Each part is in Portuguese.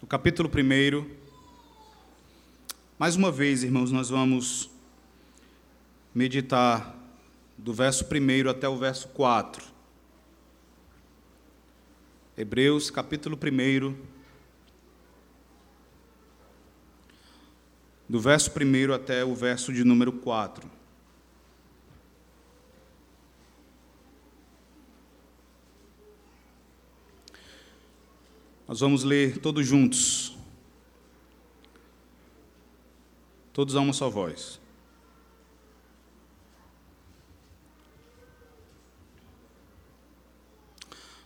no capítulo 1. Mais uma vez, irmãos, nós vamos meditar do verso 1 até o verso 4. Hebreus, capítulo 1, do verso 1 até o verso de número 4. Nós vamos ler todos juntos. Todos a uma só voz.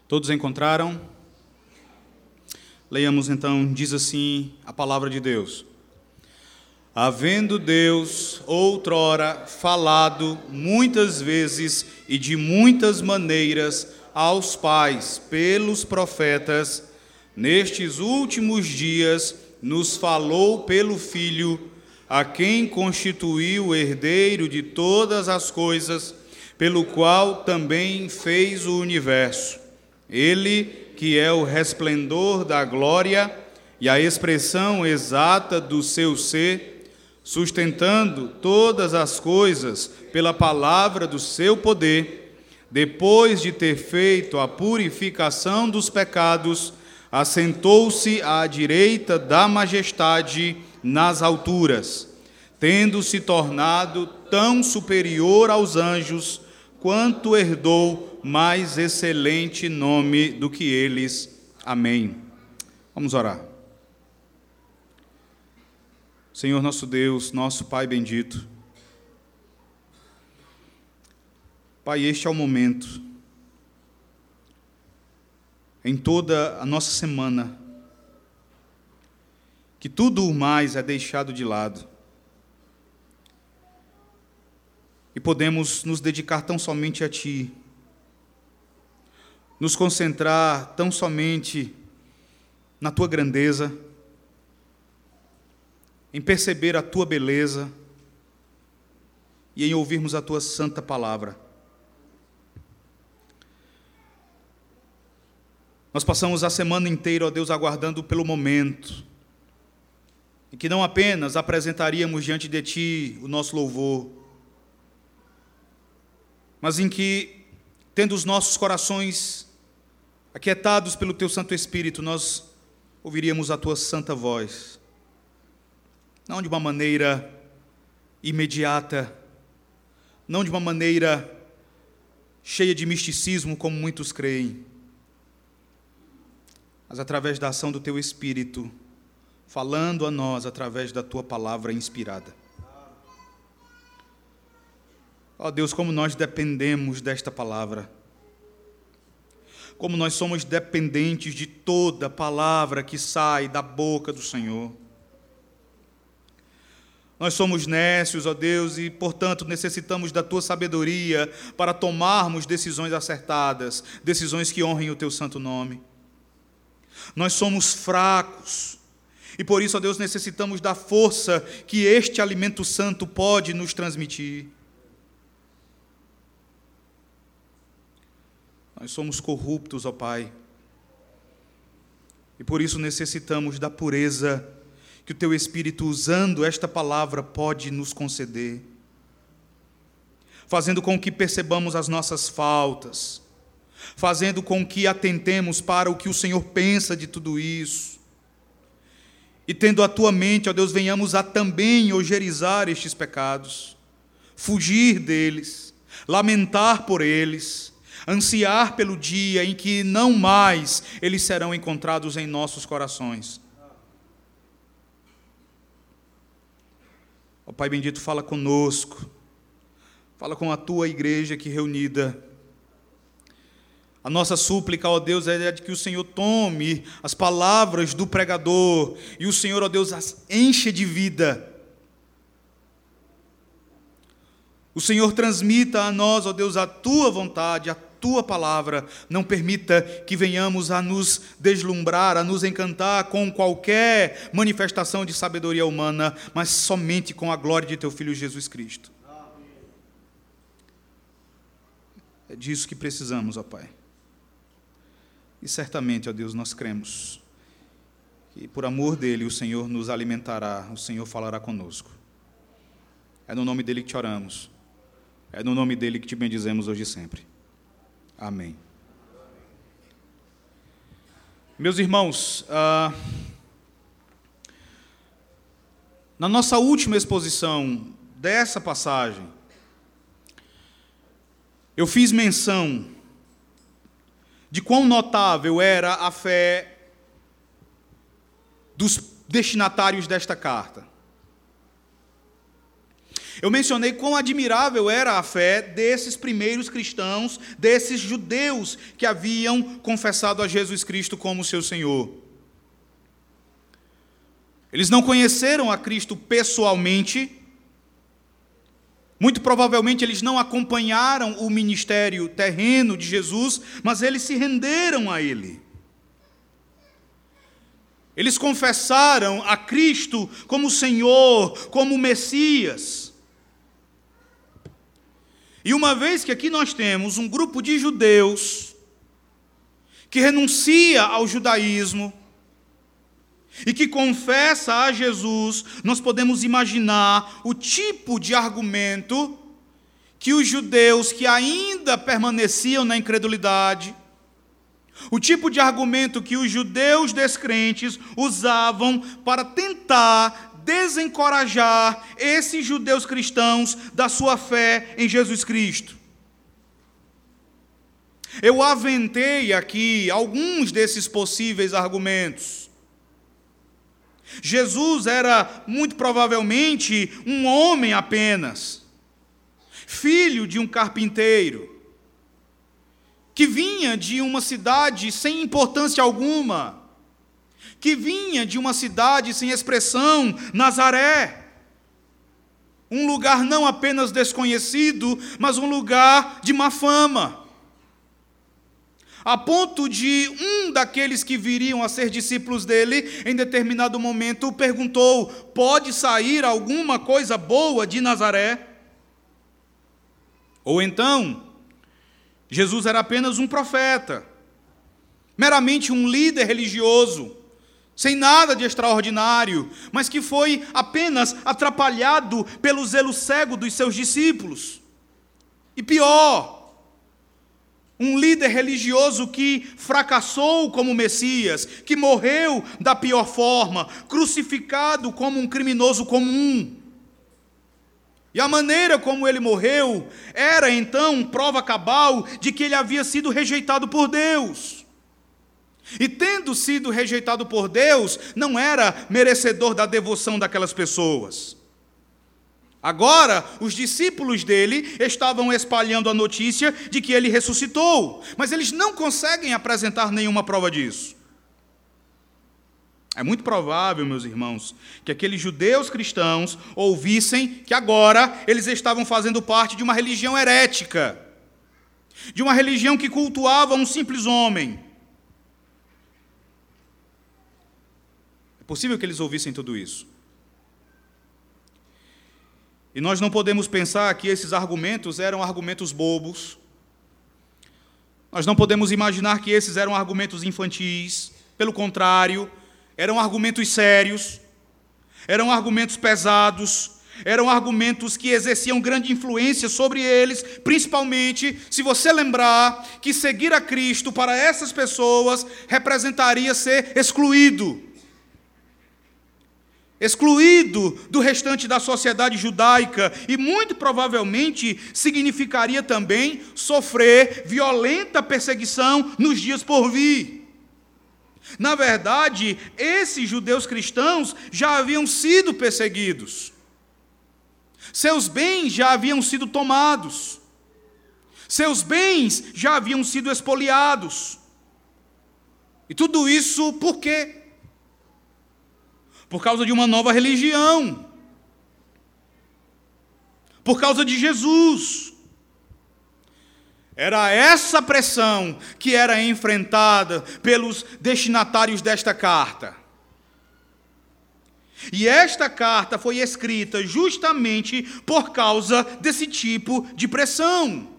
Todos encontraram? Leiamos então, diz assim a palavra de Deus. Havendo Deus outrora falado muitas vezes e de muitas maneiras aos pais pelos profetas, nestes últimos dias nos falou pelo Filho, a quem constituiu o herdeiro de todas as coisas, pelo qual também fez o universo. Ele, que é o resplendor da glória e a expressão exata do seu ser, sustentando todas as coisas pela palavra do seu poder, depois de ter feito a purificação dos pecados, assentou-se à direita da majestade nas alturas, tendo se tornado tão superior aos anjos, quanto herdou mais excelente nome do que eles. Amém. Vamos orar. Senhor nosso Deus, nosso Pai bendito, Pai, este é o momento em toda a nossa semana, que tudo o mais é deixado de lado. E podemos nos dedicar tão somente a Ti, nos concentrar tão somente na Tua grandeza, em perceber a Tua beleza e em ouvirmos a Tua santa palavra. Nós passamos a semana inteira, ó Deus, aguardando pelo momento. Em que não apenas apresentaríamos diante de Ti o nosso louvor, mas em que, tendo os nossos corações aquietados pelo Teu Santo Espírito, nós ouviríamos a Tua santa voz, não de uma maneira imediata, não de uma maneira cheia de misticismo, como muitos creem, mas através da ação do teu Espírito, falando a nós através da tua palavra inspirada. Ó oh Deus, como nós dependemos desta palavra. Como nós somos dependentes de toda palavra que sai da boca do Senhor. Nós somos nécios, ó Deus, e, portanto, necessitamos da tua sabedoria para tomarmos decisões acertadas, decisões que honrem o teu santo nome. Nós somos fracos. E por isso, ó Deus, necessitamos da força que este alimento santo pode nos transmitir. Nós somos corruptos, ó Pai. E por isso necessitamos da pureza que o Teu Espírito, usando esta palavra, pode nos conceder, fazendo com que percebamos as nossas faltas, fazendo com que atentemos para o que o Senhor pensa de tudo isso. E tendo a tua mente, ó Deus, venhamos a também ogerizar estes pecados, fugir deles, lamentar por eles, ansiar pelo dia em que não mais eles serão encontrados em nossos corações. Ó Pai bendito, fala conosco, fala com a tua igreja aqui reunida a nossa súplica, ó Deus, é de que o Senhor tome as palavras do pregador e o Senhor, ó Deus, as enche de vida. O Senhor transmita a nós, ó Deus, a tua vontade, a tua palavra. Não permita que venhamos a nos deslumbrar, a nos encantar com qualquer manifestação de sabedoria humana, mas somente com a glória de teu filho Jesus Cristo. É disso que precisamos, ó Pai. E certamente, ó Deus, nós cremos que e por amor dele o Senhor nos alimentará, o Senhor falará conosco. É no nome dele que te oramos. É no nome dele que te bendizemos hoje e sempre. Amém. Meus irmãos, ah, na nossa última exposição dessa passagem, eu fiz menção de quão notável era a fé dos destinatários desta carta. Eu mencionei quão admirável era a fé desses primeiros cristãos, desses judeus que haviam confessado a Jesus Cristo como seu Senhor. Eles não conheceram a Cristo pessoalmente, muito provavelmente eles não acompanharam o ministério terreno de Jesus, mas eles se renderam a Ele. Eles confessaram a Cristo como Senhor, como Messias. E uma vez que aqui nós temos um grupo de judeus que renuncia ao judaísmo, e que confessa a Jesus, nós podemos imaginar o tipo de argumento que os judeus que ainda permaneciam na incredulidade, o tipo de argumento que os judeus descrentes usavam para tentar desencorajar esses judeus cristãos da sua fé em Jesus Cristo. Eu aventei aqui alguns desses possíveis argumentos. Jesus era muito provavelmente um homem apenas, filho de um carpinteiro, que vinha de uma cidade sem importância alguma, que vinha de uma cidade sem expressão, Nazaré. Um lugar não apenas desconhecido, mas um lugar de má fama a ponto de um daqueles que viriam a ser discípulos dele, em determinado momento, perguntou: Pode sair alguma coisa boa de Nazaré? Ou então, Jesus era apenas um profeta, meramente um líder religioso, sem nada de extraordinário, mas que foi apenas atrapalhado pelo zelo cego dos seus discípulos. E pior, um líder religioso que fracassou como Messias, que morreu da pior forma, crucificado como um criminoso comum. E a maneira como ele morreu era então prova cabal de que ele havia sido rejeitado por Deus. E tendo sido rejeitado por Deus, não era merecedor da devoção daquelas pessoas. Agora, os discípulos dele estavam espalhando a notícia de que ele ressuscitou, mas eles não conseguem apresentar nenhuma prova disso. É muito provável, meus irmãos, que aqueles judeus cristãos ouvissem que agora eles estavam fazendo parte de uma religião herética, de uma religião que cultuava um simples homem. É possível que eles ouvissem tudo isso. E nós não podemos pensar que esses argumentos eram argumentos bobos. Nós não podemos imaginar que esses eram argumentos infantis. Pelo contrário, eram argumentos sérios, eram argumentos pesados, eram argumentos que exerciam grande influência sobre eles, principalmente se você lembrar que seguir a Cristo para essas pessoas representaria ser excluído excluído do restante da sociedade judaica e muito provavelmente significaria também sofrer violenta perseguição nos dias por vir. Na verdade, esses judeus cristãos já haviam sido perseguidos. Seus bens já haviam sido tomados. Seus bens já haviam sido expoliados. E tudo isso por quê? Por causa de uma nova religião, por causa de Jesus. Era essa pressão que era enfrentada pelos destinatários desta carta. E esta carta foi escrita justamente por causa desse tipo de pressão.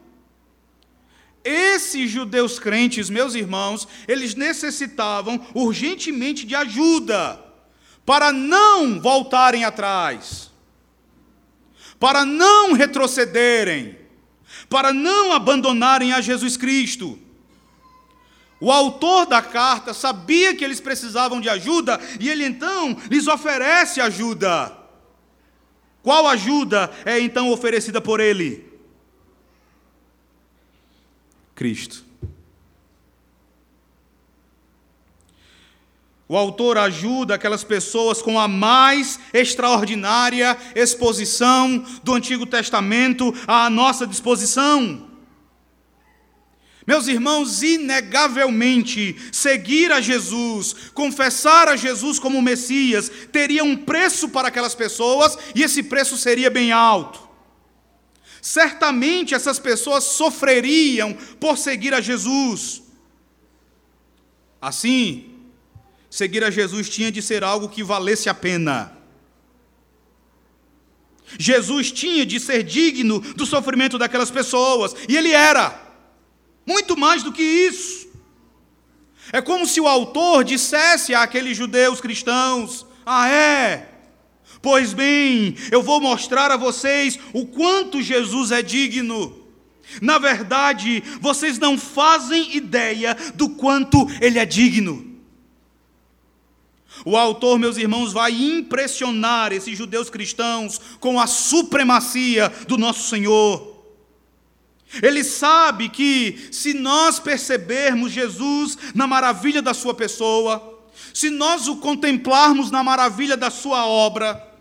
esses judeus crentes, meus irmãos, eles necessitavam urgentemente de ajuda para não voltarem atrás, para não retrocederem, para não abandonarem a Jesus Cristo. O autor da carta sabia que eles precisavam de ajuda e ele então lhes oferece ajuda. Qual ajuda é então oferecida por ele? Cristo. O autor ajuda aquelas pessoas com a mais extraordinária exposição do Antigo Testamento à nossa disposição. Meus irmãos, inegavelmente, seguir a Jesus, confessar a Jesus como Messias, teria um preço para aquelas pessoas e esse preço seria bem alto. Certamente essas pessoas sofreriam por seguir a Jesus. Assim, seguir a Jesus tinha de ser algo que valesse a pena. Jesus tinha de ser digno do sofrimento daquelas pessoas, e ele era. Muito mais do que isso. É como se o autor dissesse àqueles judeus cristãos: Ah, é? Pois bem, eu vou mostrar a vocês o quanto Jesus é digno. Na verdade, vocês não fazem ideia do quanto ele é digno. O autor, meus irmãos, vai impressionar esses judeus cristãos com a supremacia do nosso Senhor. Ele sabe que se nós percebermos Jesus na maravilha da sua pessoa, se nós o contemplarmos na maravilha da sua obra,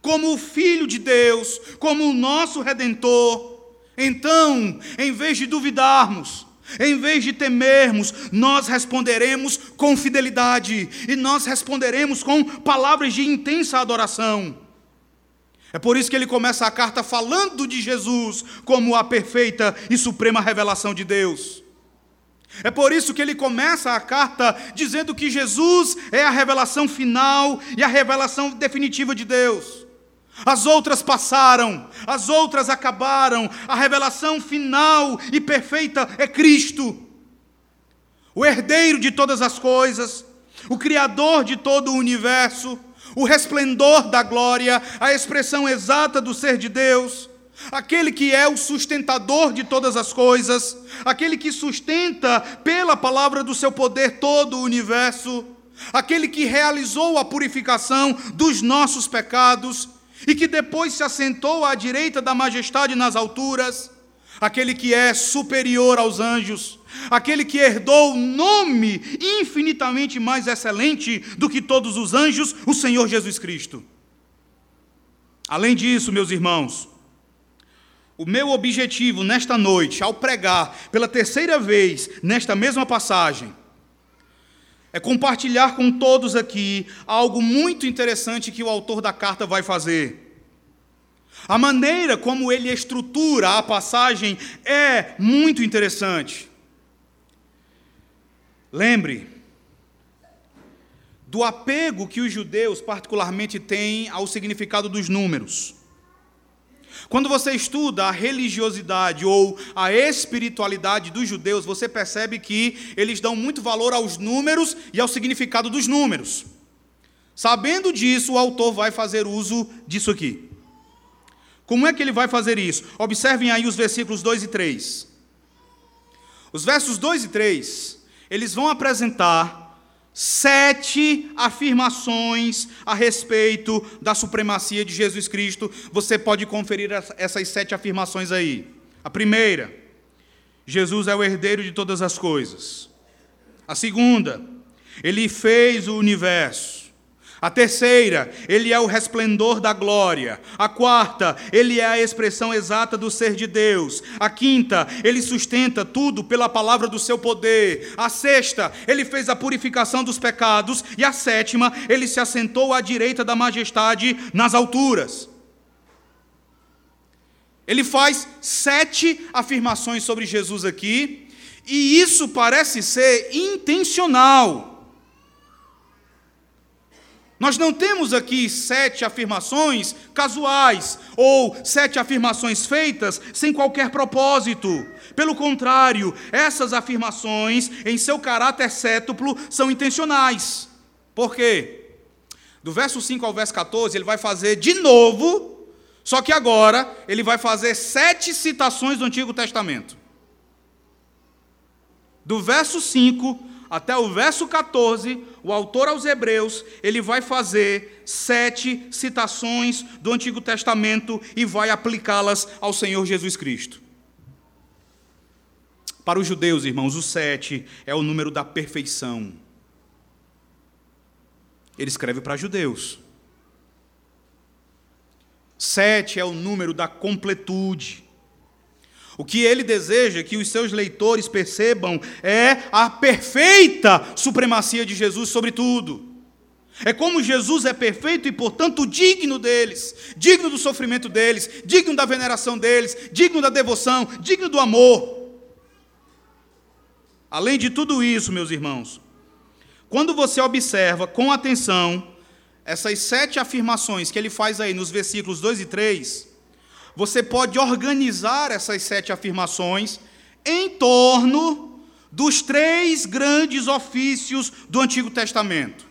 como o Filho de Deus, como o nosso Redentor, então, em vez de duvidarmos, em vez de temermos, nós responderemos com fidelidade e nós responderemos com palavras de intensa adoração. É por isso que ele começa a carta falando de Jesus como a perfeita e suprema revelação de Deus. É por isso que ele começa a carta dizendo que Jesus é a revelação final e a revelação definitiva de Deus. As outras passaram, as outras acabaram, a revelação final e perfeita é Cristo, o herdeiro de todas as coisas, o Criador de todo o universo o resplendor da glória, a expressão exata do ser de Deus, aquele que é o sustentador de todas as coisas, aquele que sustenta pela palavra do seu poder todo o universo, aquele que realizou a purificação dos nossos pecados e que depois se assentou à direita da majestade nas alturas, aquele que é superior aos anjos aquele que herdou nome infinitamente mais excelente do que todos os anjos, o Senhor Jesus Cristo. Além disso, meus irmãos, o meu objetivo nesta noite, ao pregar pela terceira vez nesta mesma passagem, é compartilhar com todos aqui algo muito interessante que o autor da carta vai fazer. A maneira como ele estrutura a passagem é muito interessante. Lembre do apego que os judeus particularmente têm ao significado dos números. Quando você estuda a religiosidade ou a espiritualidade dos judeus, você percebe que eles dão muito valor aos números e ao significado dos números. Sabendo disso, o autor vai fazer uso disso aqui. Como é que ele vai fazer isso? Observem aí os versículos 2 e 3. Os versos 2 e 3 eles vão apresentar sete afirmações a respeito da supremacia de Jesus Cristo. Você pode conferir essas sete afirmações aí. A primeira, Jesus é o herdeiro de todas as coisas. A segunda, ele fez o universo. A terceira, ele é o resplendor da glória. A quarta, ele é a expressão exata do ser de Deus. A quinta, ele sustenta tudo pela palavra do seu poder. A sexta, ele fez a purificação dos pecados. E a sétima, ele se assentou à direita da majestade nas alturas. Ele faz sete afirmações sobre Jesus aqui, e isso parece ser intencional. Nós não temos aqui sete afirmações casuais ou sete afirmações feitas sem qualquer propósito. Pelo contrário, essas afirmações, em seu caráter cétuplo, são intencionais. Por quê? Do verso 5 ao verso 14, ele vai fazer de novo, só que agora ele vai fazer sete citações do Antigo Testamento. Do verso 5 até o verso 14, o autor aos Hebreus, ele vai fazer sete citações do Antigo Testamento e vai aplicá-las ao Senhor Jesus Cristo. Para os judeus, irmãos, o sete é o número da perfeição. Ele escreve para judeus. Sete é o número da completude. O que ele deseja que os seus leitores percebam é a perfeita supremacia de Jesus sobre tudo. É como Jesus é perfeito e, portanto, digno deles, digno do sofrimento deles, digno da veneração deles, digno da devoção, digno do amor. Além de tudo isso, meus irmãos, quando você observa com atenção essas sete afirmações que ele faz aí nos versículos 2 e 3, você pode organizar essas sete afirmações em torno dos três grandes ofícios do Antigo Testamento.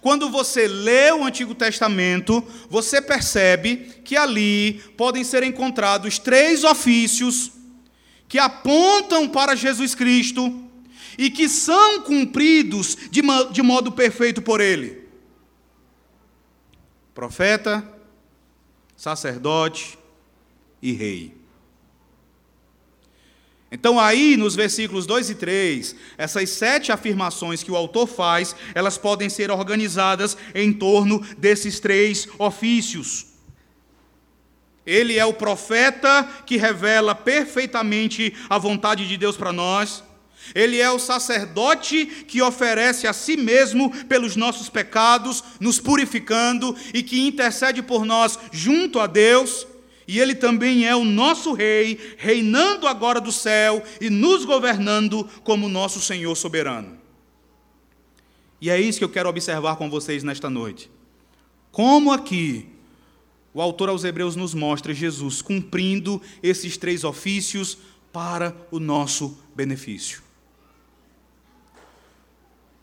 Quando você lê o Antigo Testamento, você percebe que ali podem ser encontrados três ofícios que apontam para Jesus Cristo e que são cumpridos de, modo perfeito por Ele: profeta, sacerdote e rei. Então, aí, nos versículos 2 e 3, essas sete afirmações que o autor faz, elas podem ser organizadas em torno desses três ofícios. Ele é o profeta que revela perfeitamente a vontade de Deus para nós. Ele é o sacerdote que oferece a si mesmo pelos nossos pecados, nos purificando e que intercede por nós junto a Deus. E ele também é o nosso rei, reinando agora do céu e nos governando como nosso Senhor soberano. E é isso que eu quero observar com vocês nesta noite. Como aqui o autor aos Hebreus nos mostra Jesus cumprindo esses três ofícios para o nosso benefício.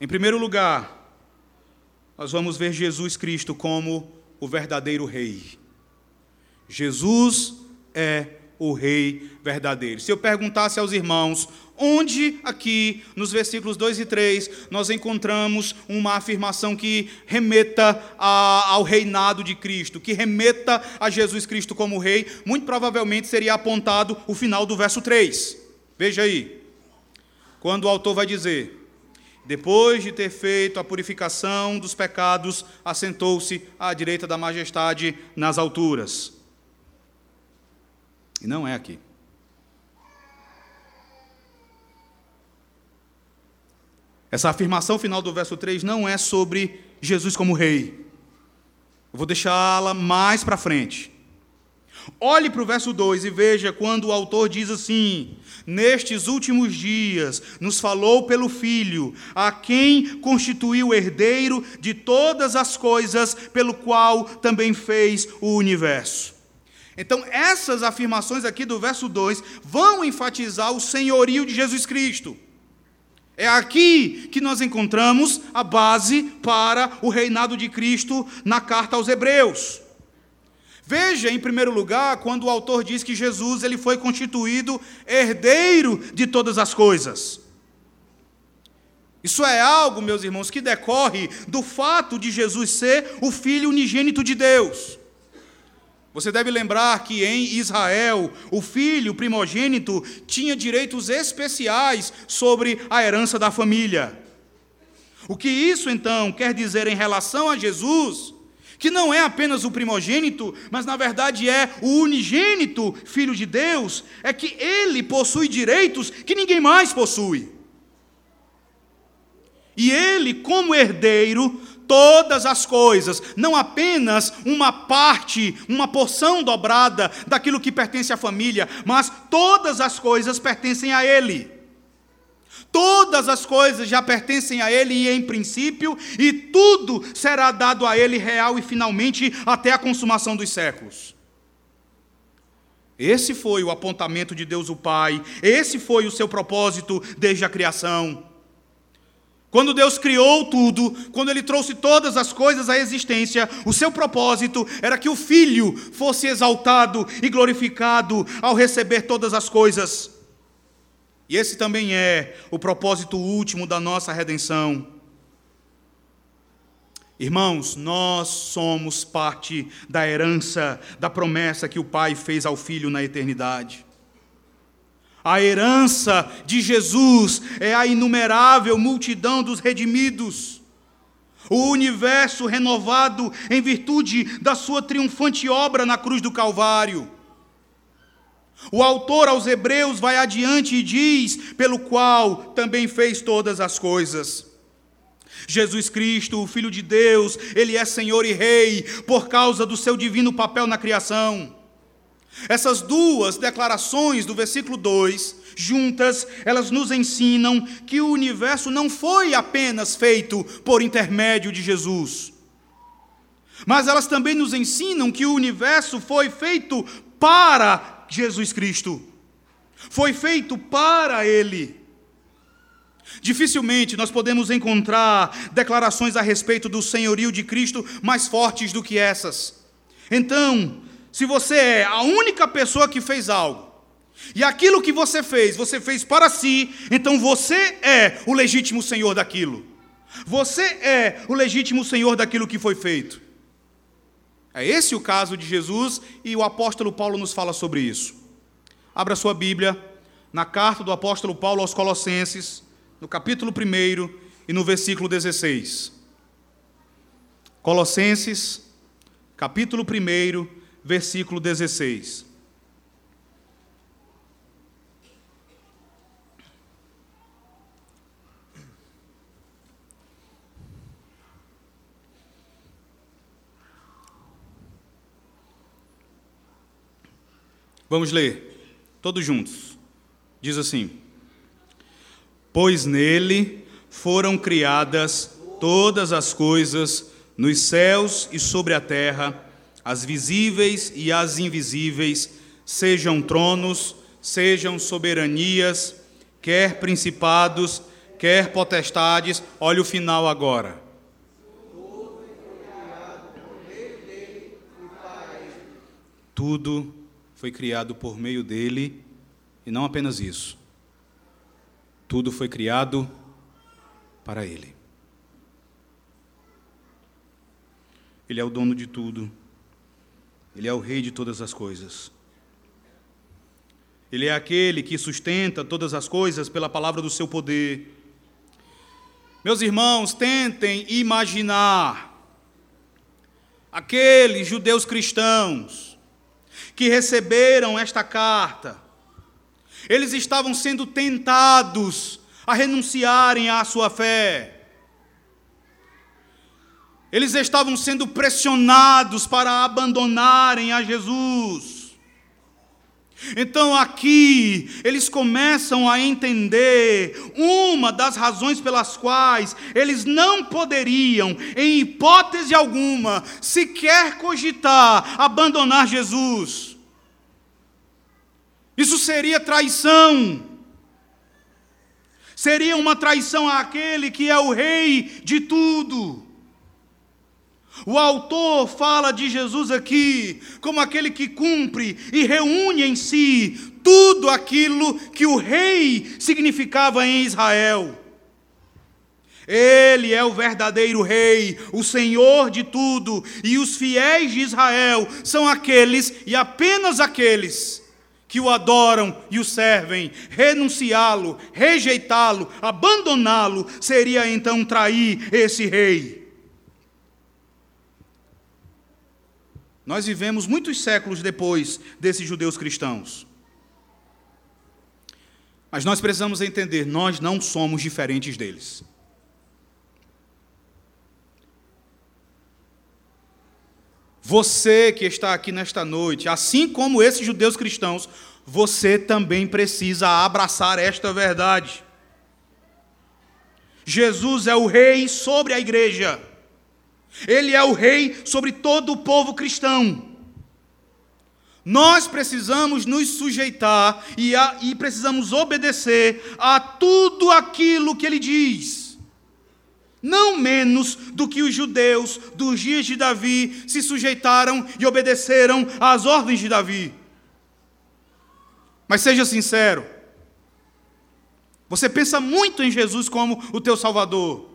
Em primeiro lugar, nós vamos ver Jesus Cristo como o verdadeiro Rei. Jesus é o Rei verdadeiro. Se eu perguntasse aos irmãos, onde aqui nos versículos 2 e 3 nós encontramos uma afirmação que remeta a, ao reinado de Cristo, que remeta a Jesus Cristo como Rei, muito provavelmente seria apontado o final do verso 3. Veja aí, quando o autor vai dizer: depois de ter feito a purificação dos pecados, assentou-se à direita da majestade nas alturas. E não é aqui. Essa afirmação final do verso 3 não é sobre Jesus como rei. Eu vou deixá-la mais para frente. Olhe para o verso 2 e veja quando o autor diz assim: Nestes últimos dias nos falou pelo Filho, a quem constituiu herdeiro de todas as coisas, pelo qual também fez o universo. Então, essas afirmações aqui do verso 2 vão enfatizar o senhorio de Jesus Cristo. É aqui que nós encontramos a base para o reinado de Cristo na carta aos Hebreus. Veja, em primeiro lugar, quando o autor diz que Jesus ele foi constituído herdeiro de todas as coisas. Isso é algo, meus irmãos, que decorre do fato de Jesus ser o filho unigênito de Deus. Você deve lembrar que em Israel, o filho primogênito tinha direitos especiais sobre a herança da família. O que isso então quer dizer em relação a Jesus? Que não é apenas o primogênito, mas na verdade é o unigênito filho de Deus, é que ele possui direitos que ninguém mais possui. E ele, como herdeiro, todas as coisas, não apenas uma parte, uma porção dobrada daquilo que pertence à família, mas todas as coisas pertencem a ele. Todas as coisas já pertencem a Ele e em princípio, e tudo será dado a Ele real e finalmente até a consumação dos séculos. Esse foi o apontamento de Deus o Pai, esse foi o seu propósito desde a criação. Quando Deus criou tudo, quando Ele trouxe todas as coisas à existência, o seu propósito era que o Filho fosse exaltado e glorificado ao receber todas as coisas. E esse também é o propósito último da nossa redenção. Irmãos, nós somos parte da herança, da promessa que o Pai fez ao Filho na eternidade. A herança de Jesus é a inumerável multidão dos redimidos. O universo renovado em virtude da sua triunfante obra na cruz do Calvário. O autor aos Hebreus vai adiante e diz: pelo qual também fez todas as coisas. Jesus Cristo, o Filho de Deus, ele é Senhor e Rei por causa do seu divino papel na criação. Essas duas declarações do versículo 2, juntas, elas nos ensinam que o universo não foi apenas feito por intermédio de Jesus, mas elas também nos ensinam que o universo foi feito para Jesus Cristo. Foi feito para Ele. Dificilmente nós podemos encontrar declarações a respeito do senhorio de Cristo mais fortes do que essas. Então, se você é a única pessoa que fez algo, e aquilo que você fez, você fez para si, então você é o legítimo senhor daquilo. Você é o legítimo senhor daquilo que foi feito. É esse o caso de Jesus e o apóstolo Paulo nos fala sobre isso. Abra sua Bíblia na carta do apóstolo Paulo aos Colossenses, no capítulo 1 e no versículo 16. Colossenses, capítulo 1, versículo 16. Vamos ler, todos juntos. Diz assim: Pois nele foram criadas todas as coisas nos céus e sobre a terra, as visíveis e as invisíveis, sejam tronos, sejam soberanias, quer principados, quer potestades. Olha o final agora. Tudo foi criado por meio dele, e não apenas isso. Tudo foi criado para ele. Ele é o dono de tudo. Ele é o rei de todas as coisas. Ele é aquele que sustenta todas as coisas pela palavra do seu poder. Meus irmãos, tentem imaginar aqueles judeus cristãos que receberam esta carta, eles estavam sendo tentados a renunciarem à sua fé. Eles estavam sendo pressionados para abandonarem a Jesus. Então aqui eles começam a entender uma das razões pelas quais eles não poderiam, em hipótese alguma, sequer cogitar abandonar Jesus. Isso seria traição. Seria uma traição àquele que é o rei de tudo. O autor fala de Jesus aqui como aquele que cumpre e reúne em si tudo aquilo que o rei significava em Israel. Ele é o verdadeiro rei, o senhor de tudo, e os fiéis de Israel são aqueles e apenas aqueles que o adoram e o servem. Renunciá-lo, rejeitá-lo, abandoná-lo seria então trair esse rei. Nós vivemos muitos séculos depois desses judeus cristãos. Mas nós precisamos entender, nós não somos diferentes deles. Você que está aqui nesta noite, assim como esses judeus cristãos, você também precisa abraçar esta verdade. Jesus é o rei sobre a igreja. Ele é o rei sobre todo o povo cristão. Nós precisamos nos sujeitar e, a, e, precisamos obedecer a tudo aquilo que ele diz. Não menos do que os judeus dos dias de Davi se sujeitaram e obedeceram às ordens de Davi. Mas seja sincero, você pensa muito em Jesus como o teu Salvador.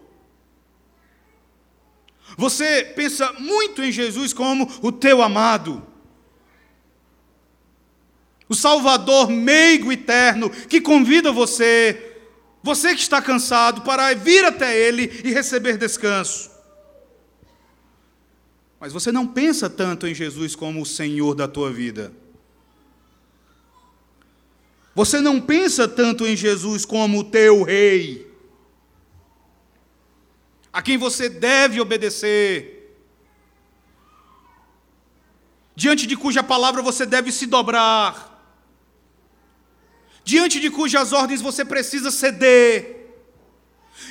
Você pensa muito em Jesus como o teu amado. O Salvador meigo eterno que convida você, você que está cansado, para vir até Ele e receber descanso. Mas você não pensa tanto em Jesus como o Senhor da tua vida. Você não pensa tanto em Jesus como o teu Rei a quem você deve obedecer, diante de cuja palavra você deve se dobrar, diante de cujas ordens você precisa ceder,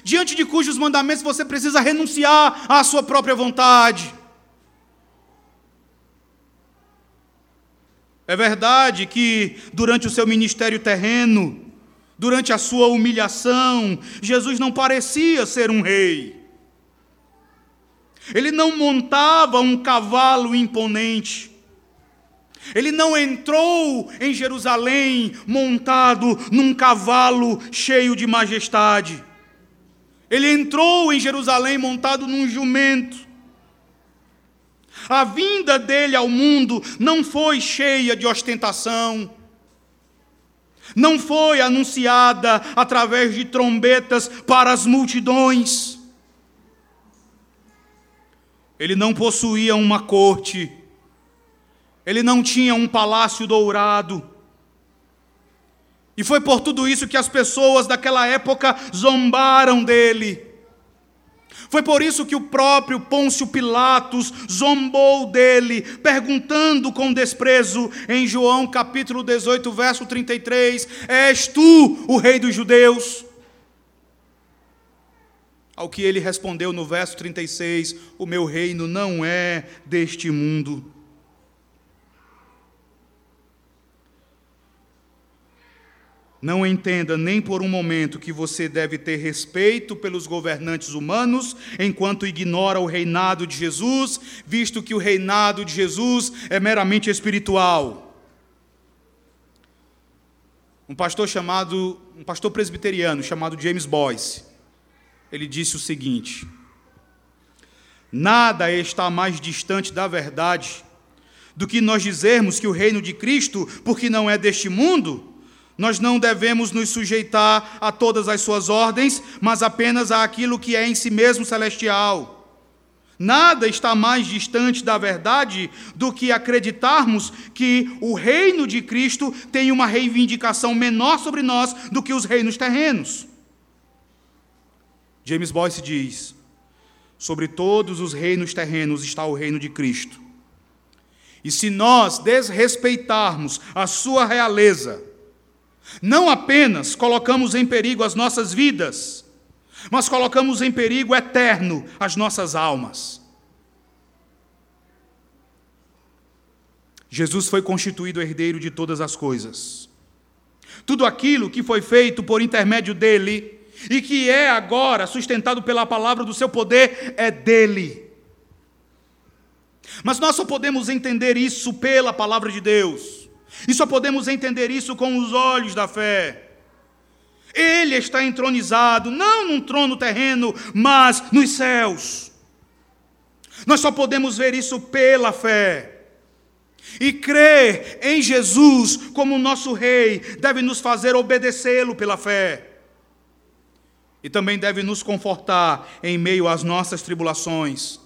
diante de cujos mandamentos você precisa renunciar à sua própria vontade. É verdade que durante o seu ministério terreno, durante a sua humilhação, Jesus não parecia ser um rei. Ele não montava um cavalo imponente. Ele não entrou em Jerusalém montado num cavalo cheio de majestade. Ele entrou em Jerusalém montado num jumento. A vinda dele ao mundo não foi cheia de ostentação, não foi anunciada através de trombetas para as multidões. Ele não possuía uma corte, ele não tinha um palácio dourado. E foi por tudo isso que as pessoas daquela época zombaram dele. Foi por isso que o próprio Pôncio Pilatos zombou dele, perguntando com desprezo em João capítulo 18, verso 33: És tu o rei dos judeus? Ao que ele respondeu no verso 36: O meu reino não é deste mundo. Não entenda nem por um momento que você deve ter respeito pelos governantes humanos enquanto ignora o reinado de Jesus, visto que o reinado de Jesus é meramente espiritual. Um pastor chamado, um pastor presbiteriano chamado James Boyce, ele disse o seguinte: Nada está mais distante da verdade do que nós dizermos que o reino de Cristo, porque não é deste mundo, nós não devemos nos sujeitar a todas as suas ordens, mas apenas a aquilo que é em si mesmo celestial. Nada está mais distante da verdade do que acreditarmos que o reino de Cristo tem uma reivindicação menor sobre nós do que os reinos terrenos. James Boyce diz: sobre todos os reinos terrenos está o reino de Cristo. E se nós desrespeitarmos a sua realeza, não apenas colocamos em perigo as nossas vidas, mas colocamos em perigo eterno as nossas almas. Jesus foi constituído herdeiro de todas as coisas. Tudo aquilo que foi feito por intermédio dele e que é agora sustentado pela palavra do seu poder, é dele. Mas nós só podemos entender isso pela palavra de Deus, e só podemos entender isso com os olhos da fé. Ele está entronizado, não num trono terreno, mas nos céus. Nós só podemos ver isso pela fé. E crer em Jesus como nosso Rei deve nos fazer obedecê-lo pela fé e também deve nos confortar em meio às nossas tribulações,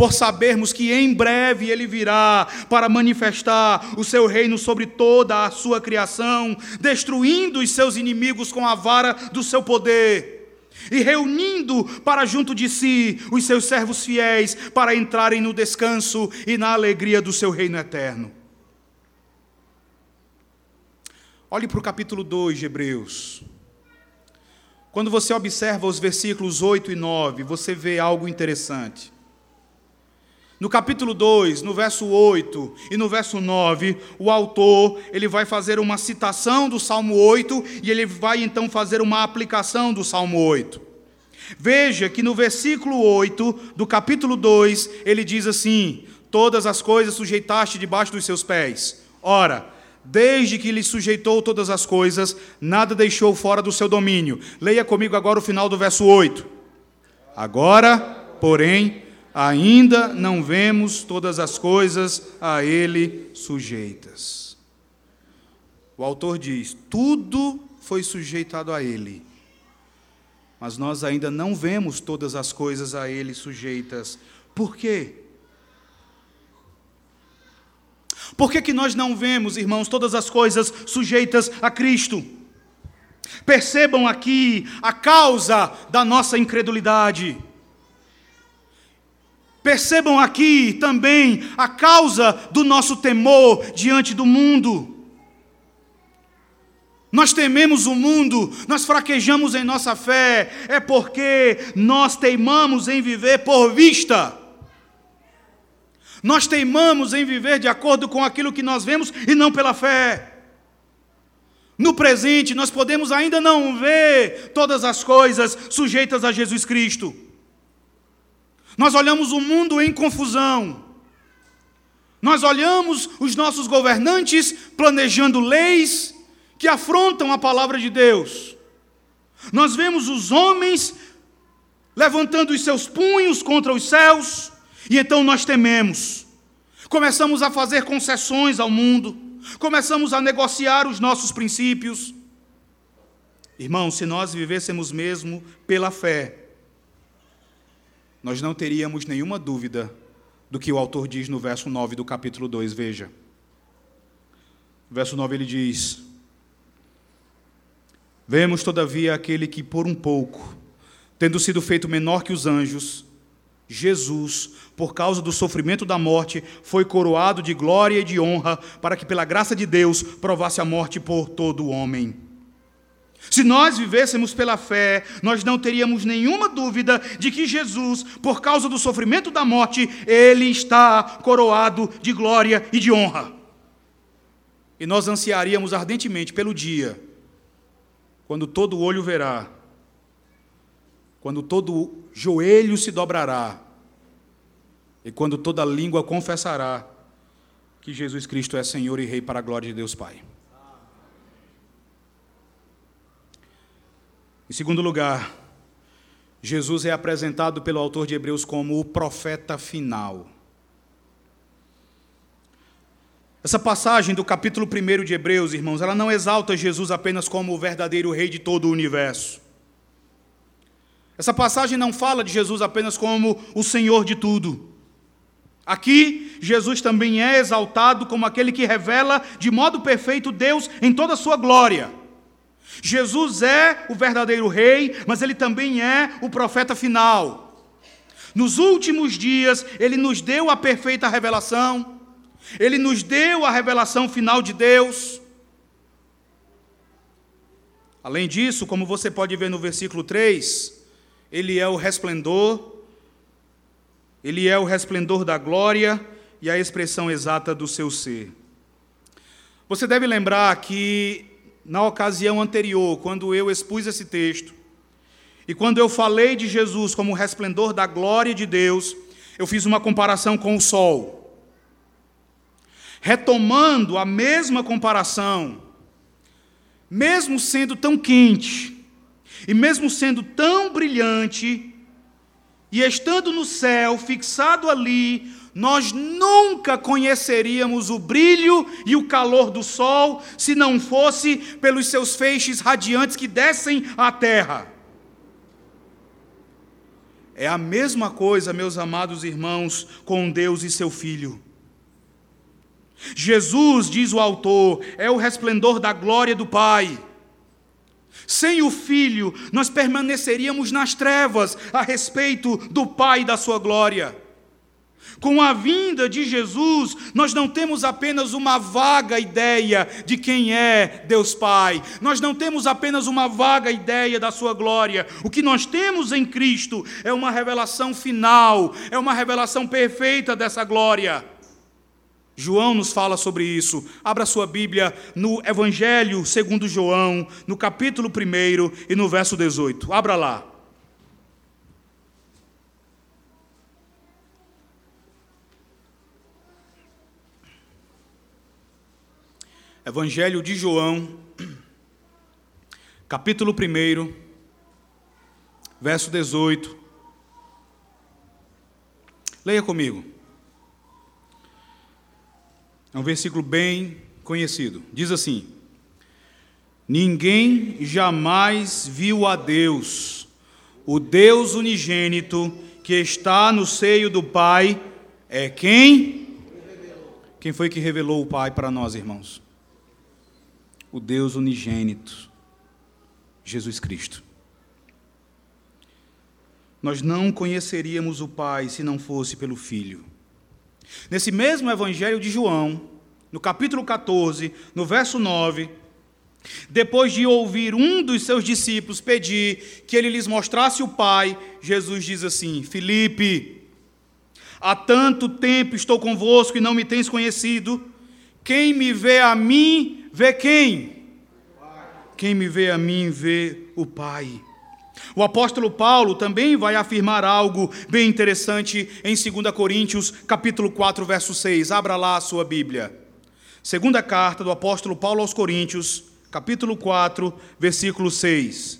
por sabermos que em breve Ele virá para manifestar o seu reino sobre toda a sua criação, destruindo os seus inimigos com a vara do seu poder e reunindo para junto de si os seus servos fiéis para entrarem no descanso e na alegria do seu reino eterno. Olhe para o capítulo 2 de Hebreus. Quando você observa os versículos 8 e 9, você vê algo interessante. No capítulo 2, no verso 8 e no verso 9, o autor, ele vai fazer uma citação do Salmo 8 e ele vai então fazer uma aplicação do Salmo 8. Veja que no versículo 8 do capítulo 2, ele diz assim: Todas as coisas sujeitaste debaixo dos seus pés. Ora, desde que lhe sujeitou todas as coisas, nada deixou fora do seu domínio. Leia comigo agora o final do verso 8. Agora, porém, ainda não vemos todas as coisas a ele sujeitas. O autor diz: tudo foi sujeitado a ele, mas nós ainda não vemos todas as coisas a ele sujeitas. Por quê? Por que, que nós não vemos, irmãos, todas as coisas sujeitas a Cristo? Percebam aqui a causa da nossa incredulidade. Percebam aqui também a causa do nosso temor diante do mundo. Nós tememos o mundo, nós fraquejamos em nossa fé, é porque nós teimamos em viver por vista. Nós teimamos em viver de acordo com aquilo que nós vemos e não pela fé. No presente, nós podemos ainda não ver todas as coisas sujeitas a Jesus Cristo. Nós olhamos o mundo em confusão. Nós olhamos os nossos governantes planejando leis que afrontam a palavra de Deus. Nós vemos os homens levantando os seus punhos contra os céus, e então nós tememos. Começamos a fazer concessões ao mundo, começamos a negociar os nossos princípios. Irmão, se nós vivêssemos mesmo pela fé, nós não teríamos nenhuma dúvida do que o autor diz no verso 9 do capítulo 2, veja. verso 9 ele diz: Vemos, todavia, aquele que por um pouco, tendo sido feito menor que os anjos, Jesus, por causa do sofrimento da morte, foi coroado de glória e de honra, para que, pela graça de Deus, provasse a morte por todo o homem. Se nós vivêssemos pela fé, nós não teríamos nenhuma dúvida de que Jesus, por causa do sofrimento da morte, ele está coroado de glória e de honra. E nós ansiaríamos ardentemente pelo dia quando todo olho verá, quando todo joelho se dobrará e quando toda língua confessará que Jesus Cristo é Senhor e Rei para a glória de Deus Pai. Em segundo lugar, Jesus é apresentado pelo autor de Hebreus como o profeta final. Essa passagem do capítulo 1 de Hebreus, irmãos, ela não exalta Jesus apenas como o verdadeiro rei de todo o universo. Essa passagem não fala de Jesus apenas como o Senhor de tudo. Aqui, Jesus também é exaltado como aquele que revela de modo perfeito Deus em toda a sua glória. Jesus é o verdadeiro rei, mas ele também é o profeta final. Nos últimos dias, ele nos deu a perfeita revelação, ele nos deu a revelação final de Deus. Além disso, como você pode ver no versículo 3, ele é o resplendor, ele é o resplendor da glória e a expressão exata do seu ser. Você deve lembrar que na ocasião anterior, quando eu expus esse texto, e quando eu falei de Jesus como resplendor da glória de Deus, eu fiz uma comparação com o sol. Retomando a mesma comparação, mesmo sendo tão quente, e mesmo sendo tão brilhante, e estando no céu, fixado ali, nós nunca conheceríamos o brilho e o calor do sol se não fosse pelos seus feixes radiantes que descem à terra. É a mesma coisa, meus amados irmãos, com Deus e seu Filho. Jesus, diz o autor, é o resplendor da glória do Pai. Sem o Filho, nós permaneceríamos nas trevas a respeito do Pai e da sua glória. Com a vinda de Jesus, nós não temos apenas uma vaga ideia de quem é Deus Pai, nós não temos apenas uma vaga ideia da Sua glória. O que nós temos em Cristo é uma revelação final, é uma revelação perfeita dessa glória. João nos fala sobre isso. Abra sua Bíblia no Evangelho segundo João, no capítulo 1 e no verso 18. Abra lá. Evangelho de João, capítulo 1, verso 18. Leia comigo. É um versículo bem conhecido. Diz assim: Ninguém jamais viu a Deus, o Deus unigênito que está no seio do Pai, é quem? Quem foi que revelou o Pai para nós, irmãos? O Deus unigênito, Jesus Cristo. Nós não conheceríamos o Pai se não fosse pelo Filho. Nesse mesmo Evangelho de João, no capítulo 14, no verso 9, depois de ouvir um dos seus discípulos pedir que ele lhes mostrasse o Pai, Jesus diz assim: Filipe, há tanto tempo estou convosco e não me tens conhecido. Quem me vê a mim, vê quem? Quem me vê a mim, vê o Pai. O apóstolo Paulo também vai afirmar algo bem interessante em 2 Coríntios, capítulo 4, verso 6. Abra lá a sua Bíblia. Segunda carta do apóstolo Paulo aos Coríntios, capítulo 4, versículo 6.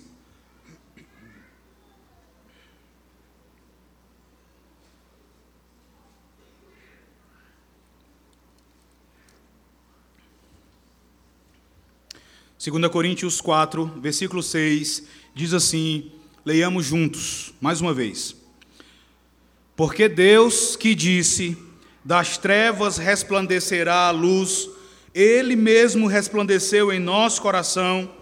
2 Coríntios 4, versículo 6, diz assim: leiamos juntos, mais uma vez. Porque Deus que disse: Das trevas resplandecerá a luz, Ele mesmo resplandeceu em nosso coração,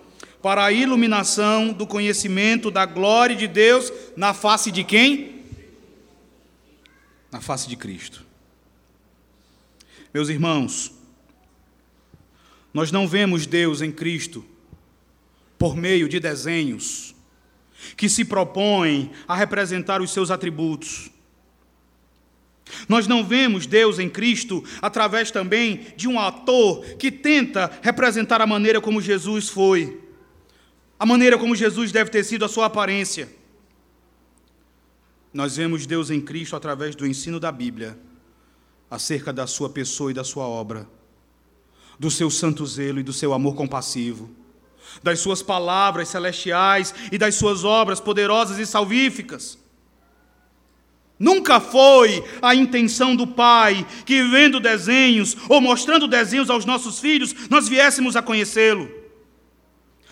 para a iluminação do conhecimento da glória de Deus na face de quem? Na face de Cristo. Meus irmãos, nós não vemos Deus em Cristo por meio de desenhos que se propõem a representar os seus atributos. Nós não vemos Deus em Cristo através também de um ator que tenta representar a maneira como Jesus foi, a maneira como Jesus deve ter sido a sua aparência. Nós vemos Deus em Cristo através do ensino da Bíblia acerca da sua pessoa e da sua obra do seu santo zelo e do seu amor compassivo, das suas palavras celestiais e das suas obras poderosas e salvíficas. Nunca foi a intenção do Pai que, vendo desenhos ou mostrando desenhos aos nossos filhos, nós viéssemos a conhecê-lo.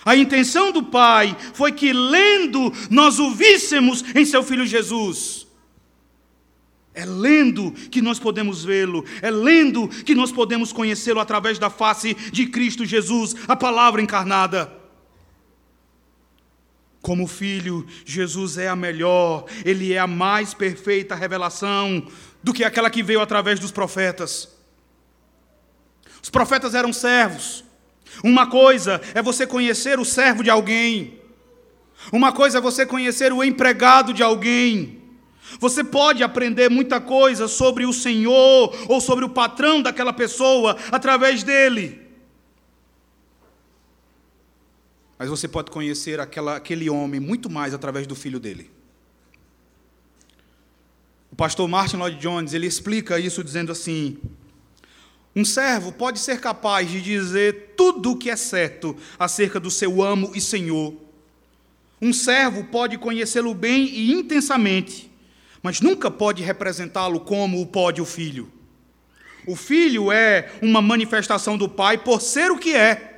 A intenção do Pai foi que, lendo, nós o víssemos em seu Filho Jesus. É lendo que nós podemos vê-lo, é lendo que nós podemos conhecê-lo através da face de Cristo Jesus, a palavra encarnada. Como filho, Jesus é a melhor, ele é a mais perfeita revelação do que aquela que veio através dos profetas. Os profetas eram servos. Uma coisa é você conhecer o servo de alguém, uma coisa é você conhecer o empregado de alguém. Você pode aprender muita coisa sobre o Senhor ou sobre o patrão daquela pessoa através dele. Mas você pode conhecer aquela, aquele homem muito mais através do filho dele. O pastor Martin Lloyd Jones ele explica isso dizendo assim: um servo pode ser capaz de dizer tudo o que é certo acerca do seu amo e senhor. Um servo pode conhecê-lo bem e intensamente mas nunca pode representá-lo como o pode o filho. O filho é uma manifestação do pai por ser o que é.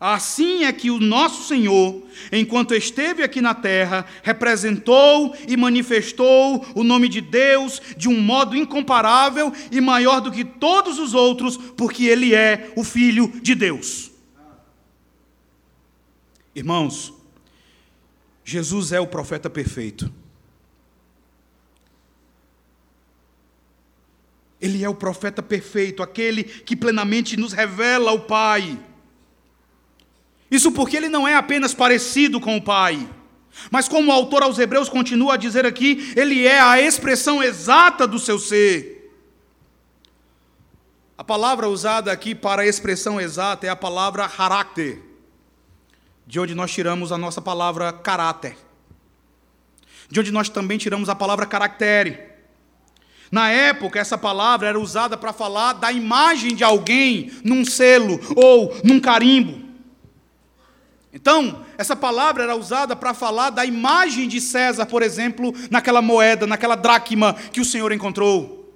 Assim é que o nosso Senhor, enquanto esteve aqui na terra, representou e manifestou o nome de Deus de um modo incomparável e maior do que todos os outros, porque ele é o Filho de Deus. Irmãos, Jesus é o profeta perfeito. Ele é o profeta perfeito, aquele que plenamente nos revela o Pai. Isso porque ele não é apenas parecido com o Pai, mas como o autor aos Hebreus continua a dizer aqui, ele é a expressão exata do seu ser. A palavra usada aqui para a expressão exata é a palavra caráter, de onde nós tiramos a nossa palavra caráter, de onde nós também tiramos a palavra caractere. Na época, essa palavra era usada para falar da imagem de alguém num selo ou num carimbo. Então, essa palavra era usada para falar da imagem de César, por exemplo, naquela moeda, naquela dracma que o Senhor encontrou.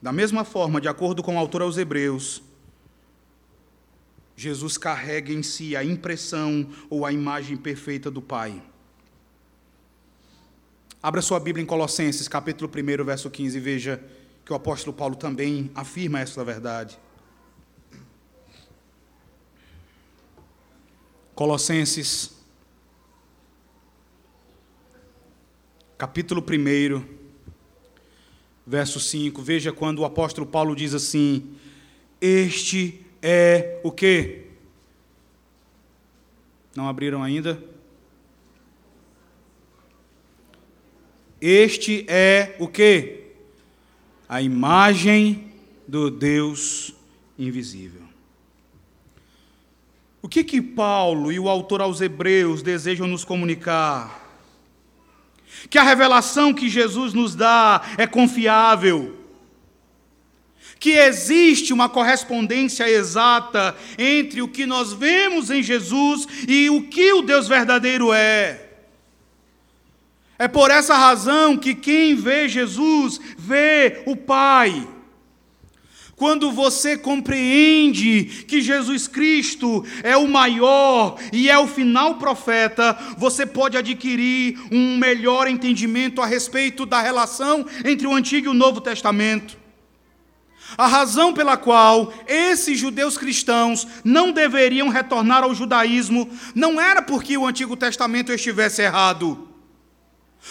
Da mesma forma, de acordo com o autor aos Hebreus, Jesus carrega em si a impressão ou a imagem perfeita do Pai. Abra sua Bíblia em Colossenses, capítulo 1, verso 15, e veja que o apóstolo Paulo também afirma essa verdade. Colossenses, capítulo 1, verso 5. Veja quando o apóstolo Paulo diz assim: Este é o que? Não abriram ainda? Este é o que? A imagem do Deus invisível. O que que Paulo e o autor aos Hebreus desejam nos comunicar? Que a revelação que Jesus nos dá é confiável. Que existe uma correspondência exata entre o que nós vemos em Jesus e o que o Deus verdadeiro é. É por essa razão que quem vê Jesus vê o Pai. Quando você compreende que Jesus Cristo é o maior e é o final profeta, você pode adquirir um melhor entendimento a respeito da relação entre o Antigo e o Novo Testamento. A razão pela qual esses judeus cristãos não deveriam retornar ao judaísmo não era porque o Antigo Testamento estivesse errado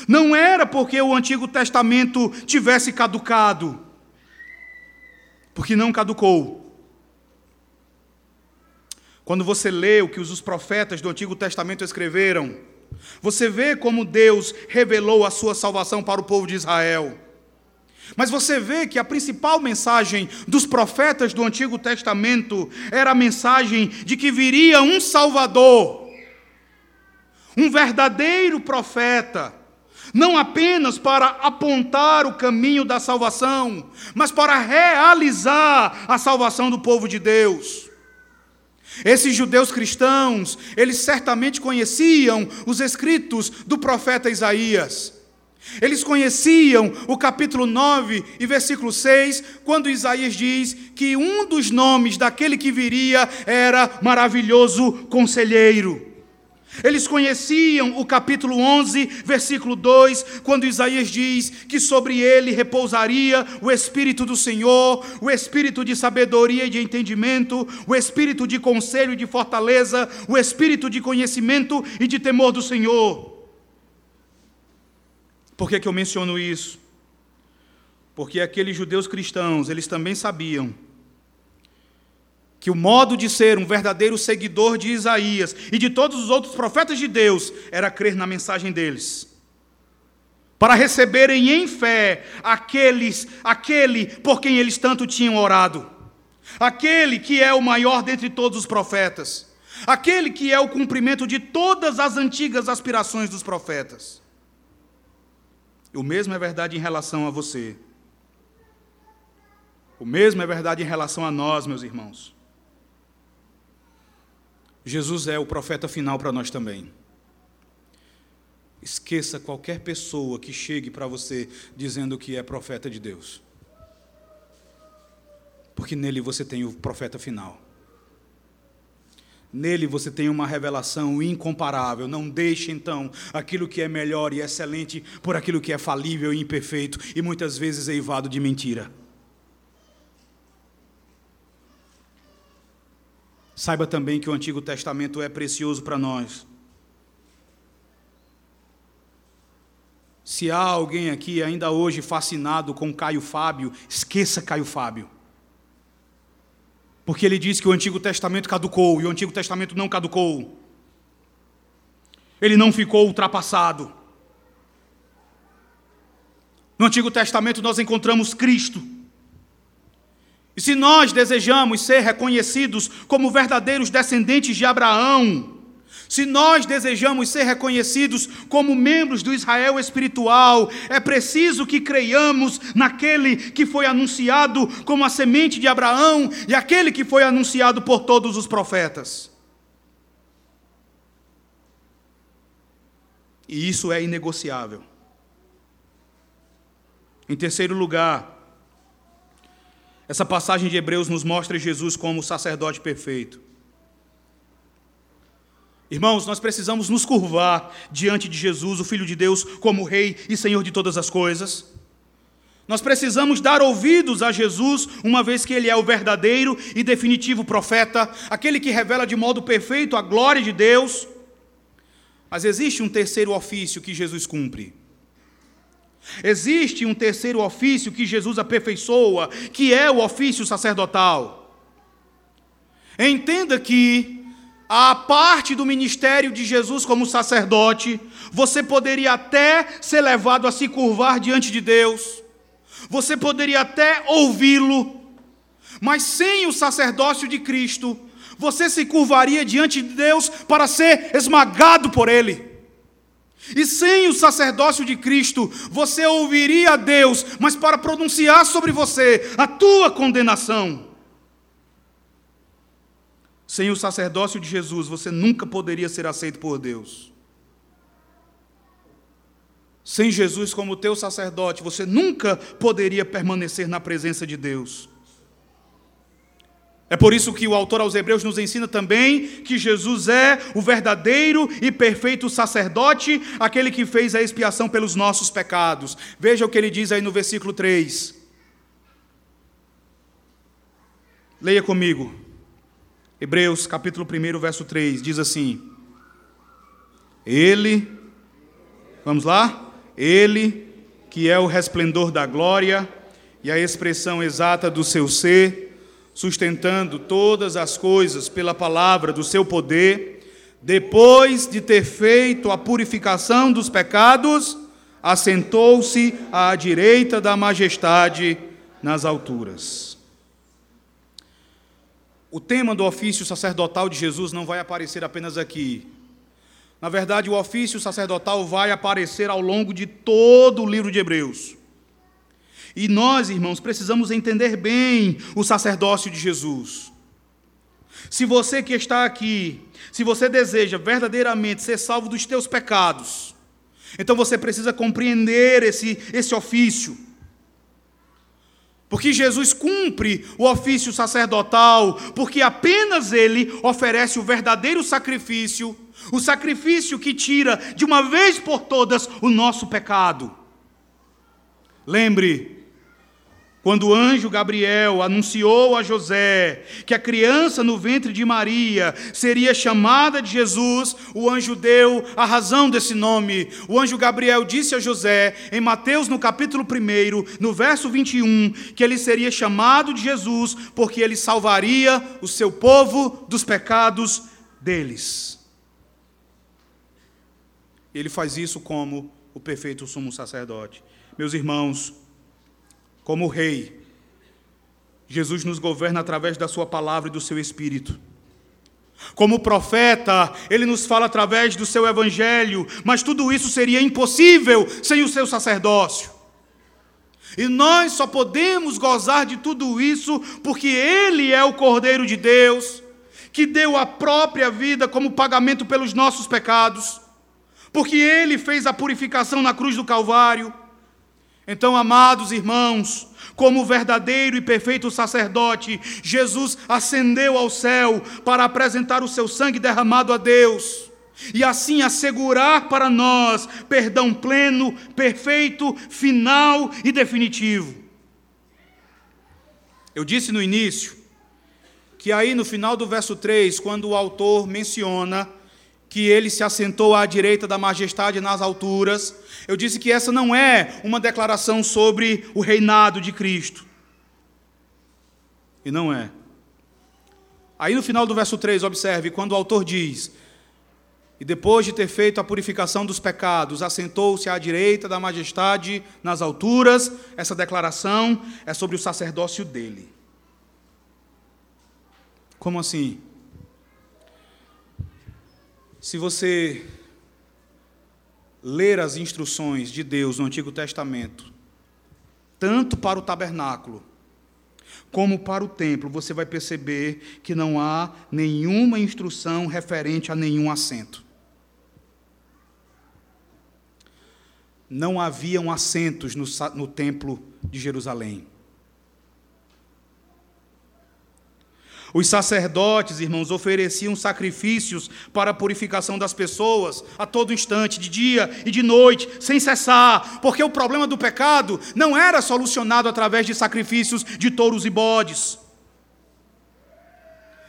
não era porque o Antigo Testamento tivesse caducado, porque não caducou. Quando você lê o que os profetas do Antigo Testamento escreveram, você vê como Deus revelou a sua salvação para o povo de Israel. Mas você vê que a principal mensagem dos profetas do Antigo Testamento era a mensagem de que viria um Salvador, um verdadeiro profeta não apenas para apontar o caminho da salvação, mas para realizar a salvação do povo de Deus. Esses judeus cristãos, eles certamente conheciam os escritos do profeta Isaías. Eles conheciam o capítulo 9 e versículo 6, quando Isaías diz que um dos nomes daquele que viria era maravilhoso conselheiro. Eles conheciam o capítulo 11, versículo 2, quando Isaías diz que sobre ele repousaria o Espírito do Senhor, o Espírito de sabedoria e de entendimento, o Espírito de conselho e de fortaleza, o Espírito de conhecimento e de temor do Senhor. Por que, que eu menciono isso? Porque aqueles judeus cristãos, eles também sabiam que o modo de ser um verdadeiro seguidor de Isaías e de todos os outros profetas de Deus era crer na mensagem deles. Para receberem em fé aqueles, aquele por quem eles tanto tinham orado. Aquele que é o maior dentre todos os profetas. Aquele que é o cumprimento de todas as antigas aspirações dos profetas. O mesmo é verdade em relação a você. O mesmo é verdade em relação a nós, meus irmãos. Jesus é o profeta final para nós também. Esqueça qualquer pessoa que chegue para você dizendo que é profeta de Deus. Porque nele você tem o profeta final. Nele você tem uma revelação incomparável. Não deixe então aquilo que é melhor e excelente por aquilo que é falível e imperfeito e muitas vezes eivado de mentira. Saiba também que o Antigo Testamento é precioso para nós. Se há alguém aqui ainda hoje fascinado com Caio Fábio, esqueça Caio Fábio. Porque ele diz que o Antigo Testamento caducou e o Antigo Testamento não caducou. Ele não ficou ultrapassado. No Antigo Testamento nós encontramos Cristo. E se nós desejamos ser reconhecidos como verdadeiros descendentes de Abraão, se nós desejamos ser reconhecidos como membros do Israel espiritual, é preciso que creiamos naquele que foi anunciado como a semente de Abraão e aquele que foi anunciado por todos os profetas. E isso é inegociável. Em terceiro lugar, essa passagem de Hebreus nos mostra Jesus como sacerdote perfeito. Irmãos, nós precisamos nos curvar diante de Jesus, o Filho de Deus, como Rei e Senhor de todas as coisas. Nós precisamos dar ouvidos a Jesus, uma vez que Ele é o verdadeiro e definitivo profeta, aquele que revela de modo perfeito a glória de Deus. Mas existe um terceiro ofício que Jesus cumpre. Existe um terceiro ofício que Jesus aperfeiçoa, que é o ofício sacerdotal. Entenda que a parte do ministério de Jesus como sacerdote, você poderia até ser levado a se curvar diante de Deus, você poderia até ouvi-lo, mas sem o sacerdócio de Cristo, você se curvaria diante de Deus para ser esmagado por Ele. E sem o sacerdócio de Cristo, você ouviria a Deus, mas para pronunciar sobre você a tua condenação. Sem o sacerdócio de Jesus, você nunca poderia ser aceito por Deus. Sem Jesus como teu sacerdote, você nunca poderia permanecer na presença de Deus. É por isso que o autor aos Hebreus nos ensina também que Jesus é o verdadeiro e perfeito sacerdote, aquele que fez a expiação pelos nossos pecados. Veja o que ele diz aí no versículo 3. Leia comigo. Hebreus capítulo 1, verso 3 diz assim: Ele, vamos lá? Ele, que é o resplendor da glória e a expressão exata do seu ser, sustentando todas as coisas pela palavra do seu poder, depois de ter feito a purificação dos pecados, assentou-se à direita da majestade nas alturas. O tema do ofício sacerdotal de Jesus não vai aparecer apenas aqui. Na verdade, o ofício sacerdotal vai aparecer ao longo de todo o livro de Hebreus. E nós, irmãos, precisamos entender bem o sacerdócio de Jesus. Se você que está aqui, se você deseja verdadeiramente ser salvo dos teus pecados, então você precisa compreender esse, esse ofício. Porque Jesus cumpre o ofício sacerdotal, porque apenas Ele oferece o verdadeiro sacrifício, o sacrifício que tira de uma vez por todas o nosso pecado. Lembre, quando o anjo Gabriel anunciou a José que a criança no ventre de Maria seria chamada de Jesus, o anjo deu a razão desse nome. O anjo Gabriel disse a José, em Mateus no capítulo 1, no verso 21, que ele seria chamado de Jesus porque ele salvaria o seu povo dos pecados deles. Ele faz isso como o perfeito sumo sacerdote. Meus irmãos, como rei, Jesus nos governa através da Sua palavra e do seu Espírito. Como profeta, ele nos fala através do seu evangelho, mas tudo isso seria impossível sem o seu sacerdócio. E nós só podemos gozar de tudo isso porque ele é o Cordeiro de Deus, que deu a própria vida como pagamento pelos nossos pecados, porque ele fez a purificação na cruz do Calvário então, amados irmãos, como verdadeiro e perfeito sacerdote, Jesus ascendeu ao céu para apresentar o seu sangue derramado a Deus e assim assegurar para nós perdão pleno, perfeito, final e definitivo. Eu disse no início que aí no final do verso 3, quando o autor menciona que ele se assentou à direita da majestade nas alturas. Eu disse que essa não é uma declaração sobre o reinado de Cristo. E não é. Aí no final do verso 3, observe, quando o autor diz: E depois de ter feito a purificação dos pecados, assentou-se à direita da majestade nas alturas, essa declaração é sobre o sacerdócio dele. Como assim? Se você ler as instruções de Deus no Antigo Testamento, tanto para o tabernáculo, como para o templo, você vai perceber que não há nenhuma instrução referente a nenhum assento. Não haviam assentos no, no templo de Jerusalém. Os sacerdotes, irmãos, ofereciam sacrifícios para a purificação das pessoas a todo instante, de dia e de noite, sem cessar, porque o problema do pecado não era solucionado através de sacrifícios de touros e bodes.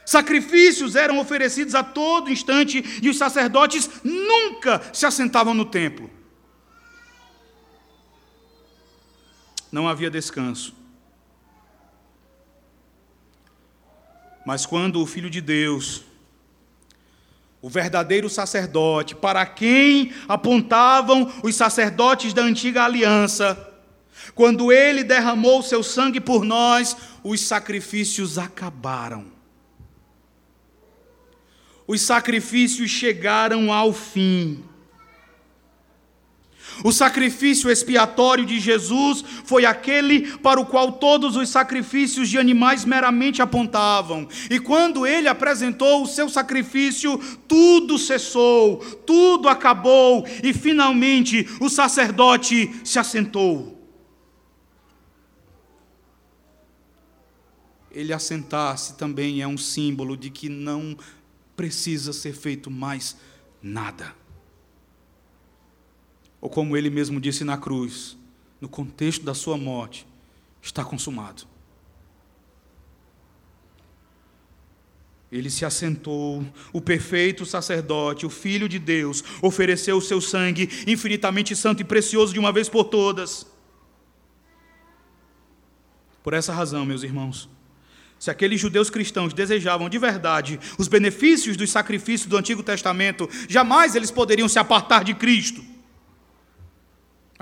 Sacrifícios eram oferecidos a todo instante e os sacerdotes nunca se assentavam no templo. Não havia descanso. Mas quando o Filho de Deus, o verdadeiro sacerdote, para quem apontavam os sacerdotes da antiga aliança, quando ele derramou seu sangue por nós, os sacrifícios acabaram. Os sacrifícios chegaram ao fim. O sacrifício expiatório de Jesus foi aquele para o qual todos os sacrifícios de animais meramente apontavam. E quando ele apresentou o seu sacrifício, tudo cessou, tudo acabou e finalmente o sacerdote se assentou. Ele assentar-se também é um símbolo de que não precisa ser feito mais nada ou como ele mesmo disse na cruz, no contexto da sua morte, está consumado. Ele se assentou, o perfeito sacerdote, o Filho de Deus, ofereceu o seu sangue infinitamente santo e precioso de uma vez por todas. Por essa razão, meus irmãos, se aqueles judeus cristãos desejavam de verdade os benefícios dos sacrifícios do Antigo Testamento, jamais eles poderiam se apartar de Cristo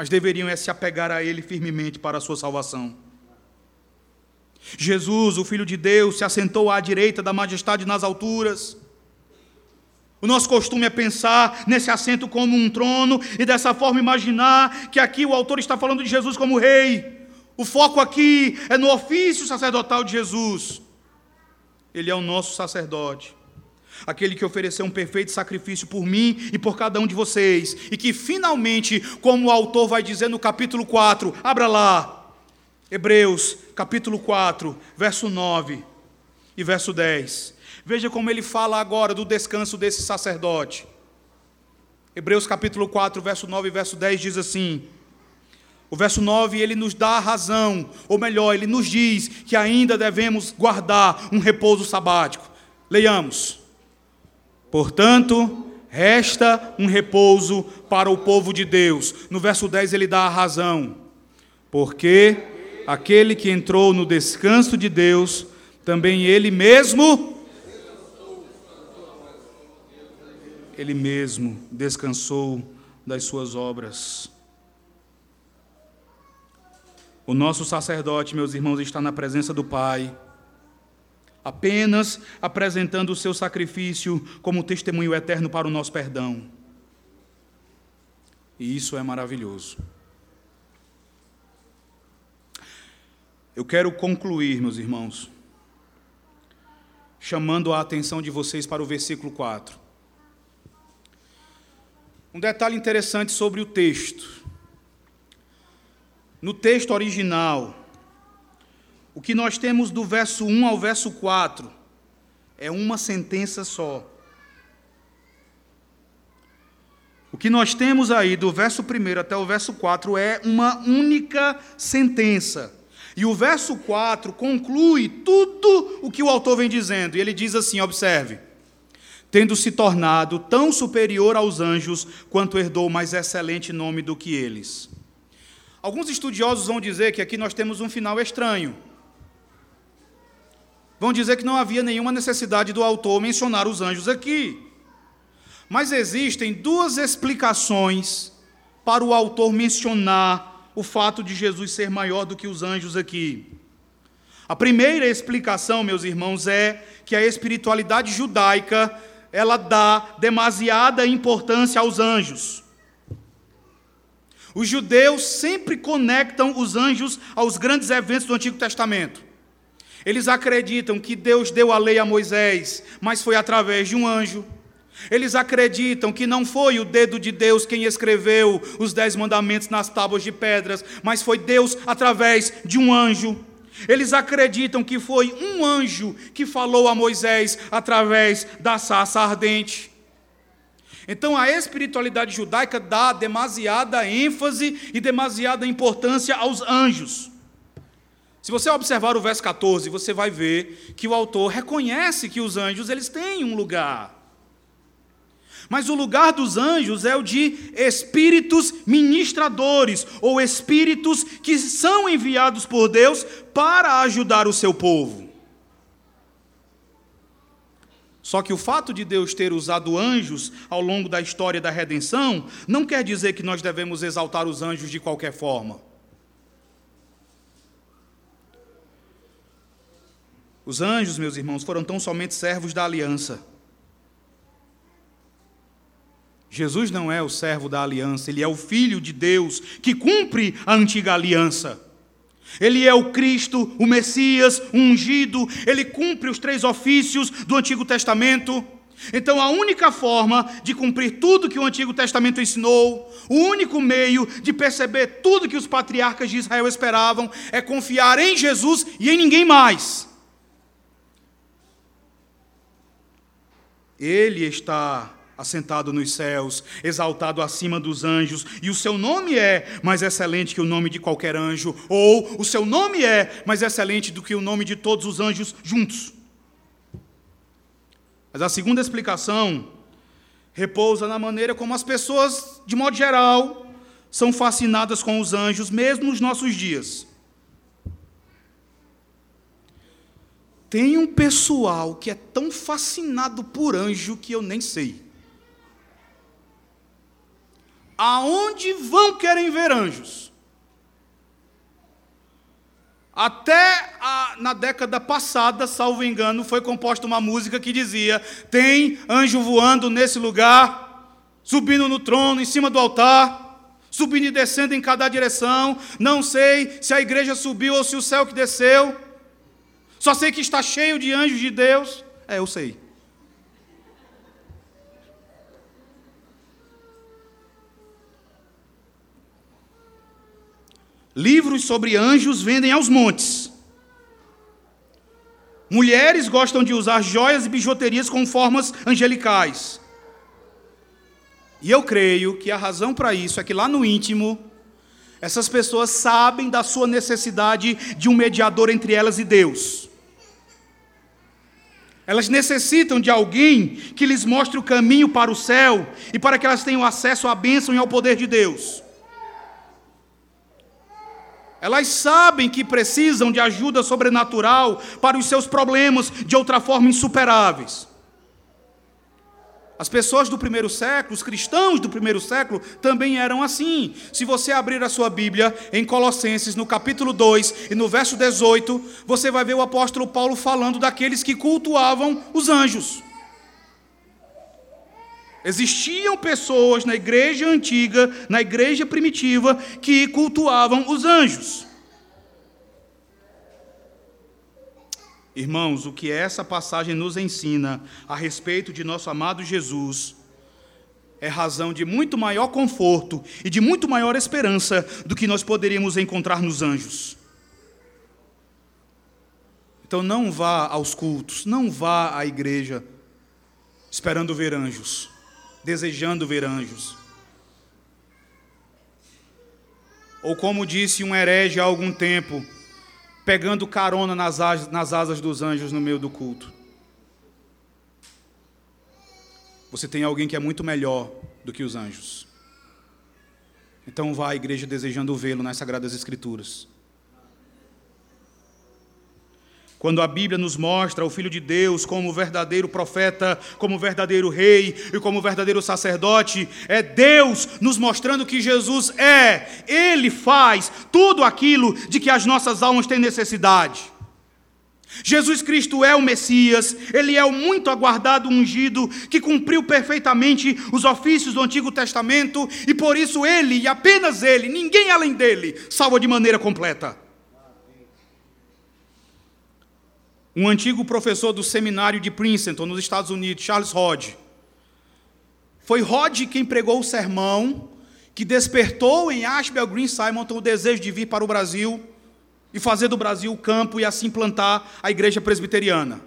mas deveriam é se apegar a Ele firmemente para a sua salvação. Jesus, o Filho de Deus, se assentou à direita da majestade nas alturas. O nosso costume é pensar nesse assento como um trono e dessa forma imaginar que aqui o autor está falando de Jesus como rei. O foco aqui é no ofício sacerdotal de Jesus. Ele é o nosso sacerdote aquele que ofereceu um perfeito sacrifício por mim e por cada um de vocês, e que finalmente, como o autor vai dizer no capítulo 4, abra lá, Hebreus, capítulo 4, verso 9 e verso 10. Veja como ele fala agora do descanso desse sacerdote. Hebreus capítulo 4, verso 9 e verso 10 diz assim: o verso 9 ele nos dá a razão, ou melhor, ele nos diz que ainda devemos guardar um repouso sabático. Leiamos. Portanto, resta um repouso para o povo de Deus. No verso 10 ele dá a razão. Porque aquele que entrou no descanso de Deus, também ele mesmo ele mesmo descansou das suas obras. O nosso sacerdote, meus irmãos, está na presença do Pai apenas apresentando o seu sacrifício como testemunho eterno para o nosso perdão. E isso é maravilhoso. Eu quero concluir, meus irmãos, chamando a atenção de vocês para o versículo 4. Um detalhe interessante sobre o texto. No texto original, o que nós temos do verso 1 ao verso 4 é uma sentença só. O que nós temos aí do verso 1 até o verso 4 é uma única sentença. E o verso 4 conclui tudo o que o autor vem dizendo. E ele diz assim: observe. tendo se tornado tão superior aos anjos quanto herdou mais excelente nome do que eles. Alguns estudiosos vão dizer que aqui nós temos um final estranho. Vão dizer que não havia nenhuma necessidade do autor mencionar os anjos aqui. Mas existem duas explicações para o autor mencionar o fato de Jesus ser maior do que os anjos aqui. A primeira explicação, meus irmãos, é que a espiritualidade judaica ela dá demasiada importância aos anjos. Os judeus sempre conectam os anjos aos grandes eventos do Antigo Testamento. Eles acreditam que Deus deu a lei a Moisés, mas foi através de um anjo. Eles acreditam que não foi o dedo de Deus quem escreveu os dez mandamentos nas tábuas de pedras, mas foi Deus através de um anjo. Eles acreditam que foi um anjo que falou a Moisés através da sarça ardente. Então a espiritualidade judaica dá demasiada ênfase e demasiada importância aos anjos. Se você observar o verso 14, você vai ver que o autor reconhece que os anjos eles têm um lugar. Mas o lugar dos anjos é o de espíritos ministradores, ou espíritos que são enviados por Deus para ajudar o seu povo. Só que o fato de Deus ter usado anjos ao longo da história da redenção não quer dizer que nós devemos exaltar os anjos de qualquer forma. Os anjos, meus irmãos, foram tão somente servos da aliança. Jesus não é o servo da aliança, ele é o filho de Deus que cumpre a antiga aliança. Ele é o Cristo, o Messias, o ungido, ele cumpre os três ofícios do Antigo Testamento. Então, a única forma de cumprir tudo que o Antigo Testamento ensinou, o único meio de perceber tudo que os patriarcas de Israel esperavam, é confiar em Jesus e em ninguém mais. Ele está assentado nos céus, exaltado acima dos anjos, e o seu nome é mais excelente que o nome de qualquer anjo, ou o seu nome é mais excelente do que o nome de todos os anjos juntos. Mas a segunda explicação repousa na maneira como as pessoas, de modo geral, são fascinadas com os anjos, mesmo nos nossos dias. Tem um pessoal que é tão fascinado por anjo que eu nem sei. Aonde vão querem ver anjos? Até a, na década passada, salvo engano, foi composta uma música que dizia: tem anjo voando nesse lugar, subindo no trono, em cima do altar, subindo e descendo em cada direção. Não sei se a igreja subiu ou se o céu que desceu. Só sei que está cheio de anjos de Deus. É, eu sei. Livros sobre anjos vendem aos montes. Mulheres gostam de usar joias e bijuterias com formas angelicais. E eu creio que a razão para isso é que lá no íntimo, essas pessoas sabem da sua necessidade de um mediador entre elas e Deus. Elas necessitam de alguém que lhes mostre o caminho para o céu e para que elas tenham acesso à bênção e ao poder de Deus. Elas sabem que precisam de ajuda sobrenatural para os seus problemas de outra forma insuperáveis. As pessoas do primeiro século, os cristãos do primeiro século, também eram assim. Se você abrir a sua Bíblia em Colossenses, no capítulo 2 e no verso 18, você vai ver o apóstolo Paulo falando daqueles que cultuavam os anjos. Existiam pessoas na igreja antiga, na igreja primitiva, que cultuavam os anjos. Irmãos, o que essa passagem nos ensina a respeito de nosso amado Jesus é razão de muito maior conforto e de muito maior esperança do que nós poderíamos encontrar nos anjos. Então não vá aos cultos, não vá à igreja esperando ver anjos desejando ver anjos. Ou como disse um herege há algum tempo, pegando carona nas asas, nas asas dos anjos no meio do culto. você tem alguém que é muito melhor do que os anjos. Então vá à igreja desejando vê-lo nas Sagradas Escrituras. Quando a Bíblia nos mostra o Filho de Deus como verdadeiro profeta, como verdadeiro rei e como verdadeiro sacerdote, é Deus nos mostrando que Jesus é, Ele faz tudo aquilo de que as nossas almas têm necessidade. Jesus Cristo é o Messias, ele é o muito aguardado ungido que cumpriu perfeitamente os ofícios do Antigo Testamento e por isso ele e apenas ele, ninguém além dele, salva de maneira completa. Um antigo professor do seminário de Princeton, nos Estados Unidos, Charles Hodge. Foi Hodge quem pregou o sermão que despertou em Ashbel Green Simonton o desejo de vir para o Brasil e fazer do Brasil o campo e assim plantar a igreja presbiteriana.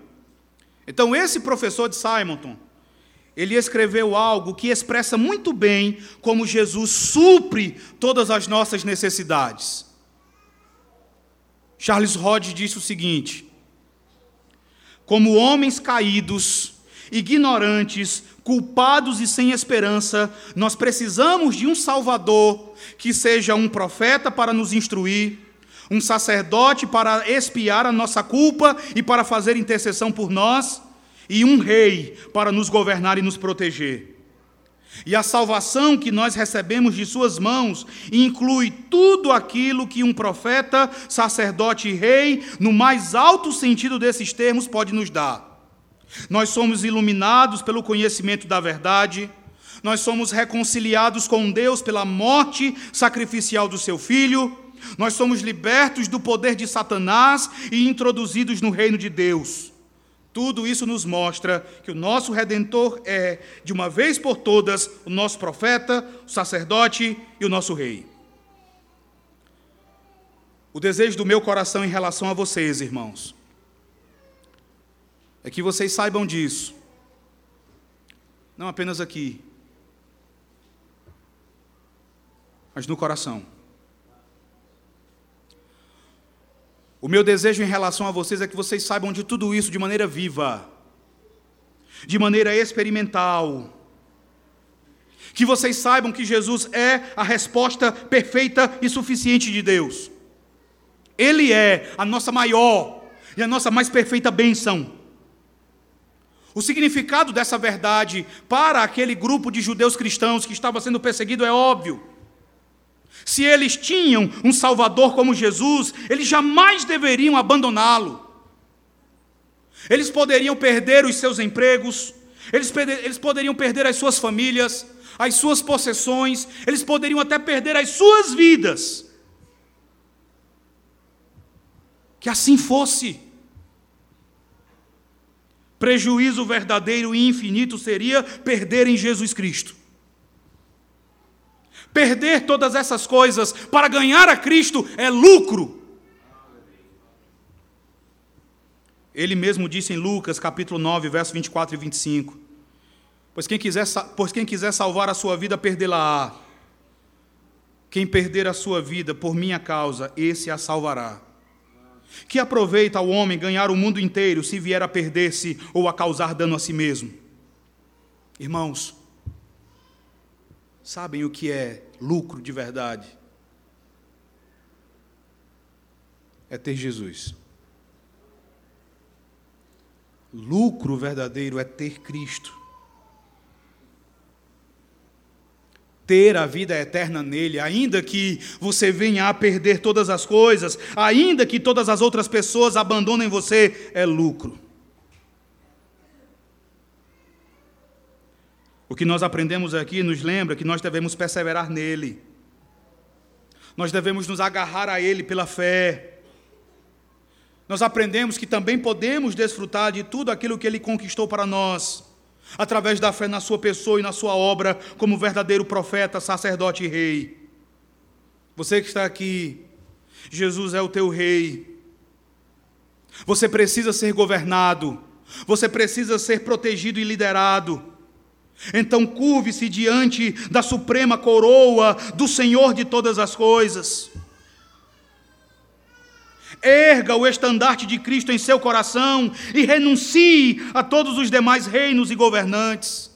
Então, esse professor de Simonton, ele escreveu algo que expressa muito bem como Jesus supre todas as nossas necessidades. Charles Hodge disse o seguinte: como homens caídos, ignorantes, culpados e sem esperança, nós precisamos de um Salvador que seja um profeta para nos instruir, um sacerdote para expiar a nossa culpa e para fazer intercessão por nós, e um rei para nos governar e nos proteger. E a salvação que nós recebemos de Suas mãos inclui tudo aquilo que um profeta, sacerdote e rei, no mais alto sentido desses termos, pode nos dar. Nós somos iluminados pelo conhecimento da verdade, nós somos reconciliados com Deus pela morte sacrificial do seu filho, nós somos libertos do poder de Satanás e introduzidos no reino de Deus. Tudo isso nos mostra que o nosso redentor é, de uma vez por todas, o nosso profeta, o sacerdote e o nosso rei. O desejo do meu coração em relação a vocês, irmãos, é que vocês saibam disso. Não apenas aqui, mas no coração. O meu desejo em relação a vocês é que vocês saibam de tudo isso de maneira viva, de maneira experimental. Que vocês saibam que Jesus é a resposta perfeita e suficiente de Deus. Ele é a nossa maior e a nossa mais perfeita bênção. O significado dessa verdade para aquele grupo de judeus cristãos que estava sendo perseguido é óbvio. Se eles tinham um Salvador como Jesus, eles jamais deveriam abandoná-lo. Eles poderiam perder os seus empregos, eles, eles poderiam perder as suas famílias, as suas possessões, eles poderiam até perder as suas vidas. Que assim fosse. Prejuízo verdadeiro e infinito seria perder em Jesus Cristo. Perder todas essas coisas para ganhar a Cristo é lucro. Ele mesmo disse em Lucas, capítulo 9, verso 24 e 25: Pois quem quiser, pois quem quiser salvar a sua vida, perdê-la-á. Quem perder a sua vida por minha causa, esse a salvará. Que aproveita ao homem ganhar o mundo inteiro se vier a perder-se ou a causar dano a si mesmo? Irmãos, sabem o que é lucro de verdade? É ter Jesus. Lucro verdadeiro é ter Cristo. ter a vida eterna nele, ainda que você venha a perder todas as coisas, ainda que todas as outras pessoas abandonem você, é lucro. O que nós aprendemos aqui nos lembra que nós devemos perseverar nele. Nós devemos nos agarrar a ele pela fé. Nós aprendemos que também podemos desfrutar de tudo aquilo que ele conquistou para nós, através da fé na sua pessoa e na sua obra como verdadeiro profeta, sacerdote e rei. Você que está aqui, Jesus é o teu rei. Você precisa ser governado, você precisa ser protegido e liderado. Então curve-se diante da suprema coroa do Senhor de todas as coisas. Erga o estandarte de Cristo em seu coração e renuncie a todos os demais reinos e governantes.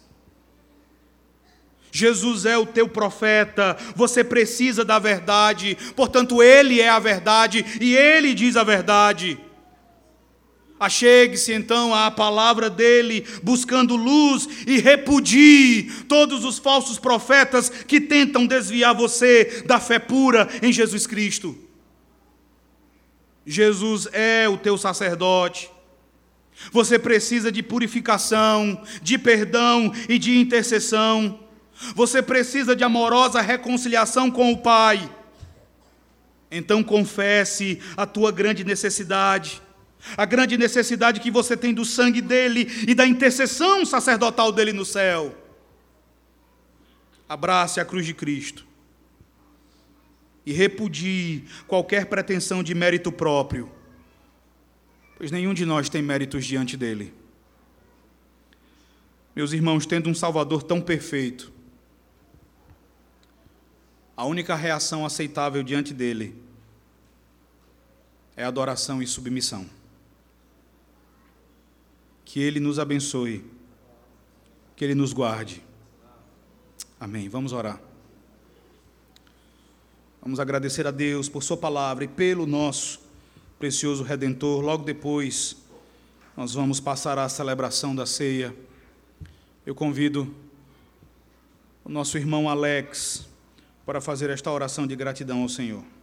Jesus é o teu profeta, você precisa da verdade, portanto, Ele é a verdade e Ele diz a verdade. Achegue-se então à palavra dele, buscando luz e repudie todos os falsos profetas que tentam desviar você da fé pura em Jesus Cristo. Jesus é o teu sacerdote. Você precisa de purificação, de perdão e de intercessão. Você precisa de amorosa reconciliação com o Pai. Então confesse a tua grande necessidade a grande necessidade que você tem do sangue dele e da intercessão sacerdotal dele no céu. Abrace a cruz de Cristo e repudie qualquer pretensão de mérito próprio, pois nenhum de nós tem méritos diante dele. Meus irmãos, tendo um Salvador tão perfeito, a única reação aceitável diante dele é adoração e submissão. Que Ele nos abençoe, que Ele nos guarde. Amém. Vamos orar. Vamos agradecer a Deus por Sua palavra e pelo nosso precioso Redentor. Logo depois, nós vamos passar à celebração da ceia. Eu convido o nosso irmão Alex para fazer esta oração de gratidão ao Senhor.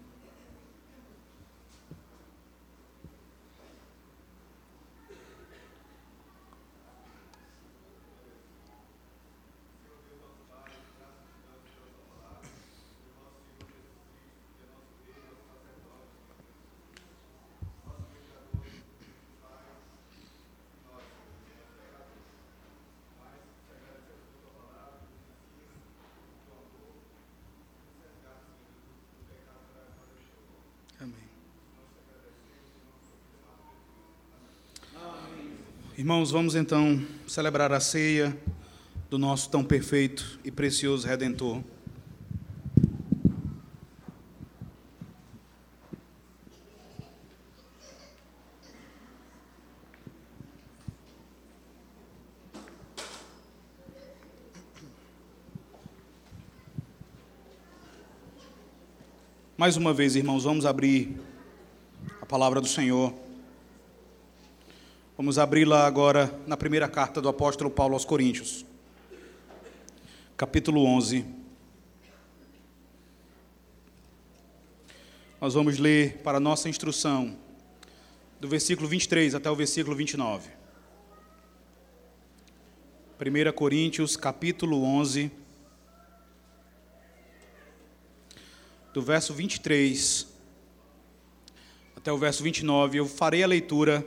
Irmãos, vamos então celebrar a ceia do nosso tão perfeito e precioso Redentor. Mais uma vez, irmãos, vamos abrir a palavra do Senhor. Vamos abri-la agora na primeira carta do apóstolo Paulo aos Coríntios, capítulo 11. Nós vamos ler para nossa instrução, do versículo 23 até o versículo 29. 1 Coríntios, capítulo 11, do verso 23 até o verso 29. Eu farei a leitura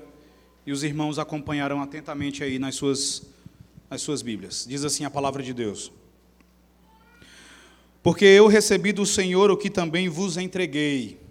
e os irmãos acompanharão atentamente aí nas suas, nas suas Bíblias. Diz assim a palavra de Deus. Porque eu recebi do Senhor o que também vos entreguei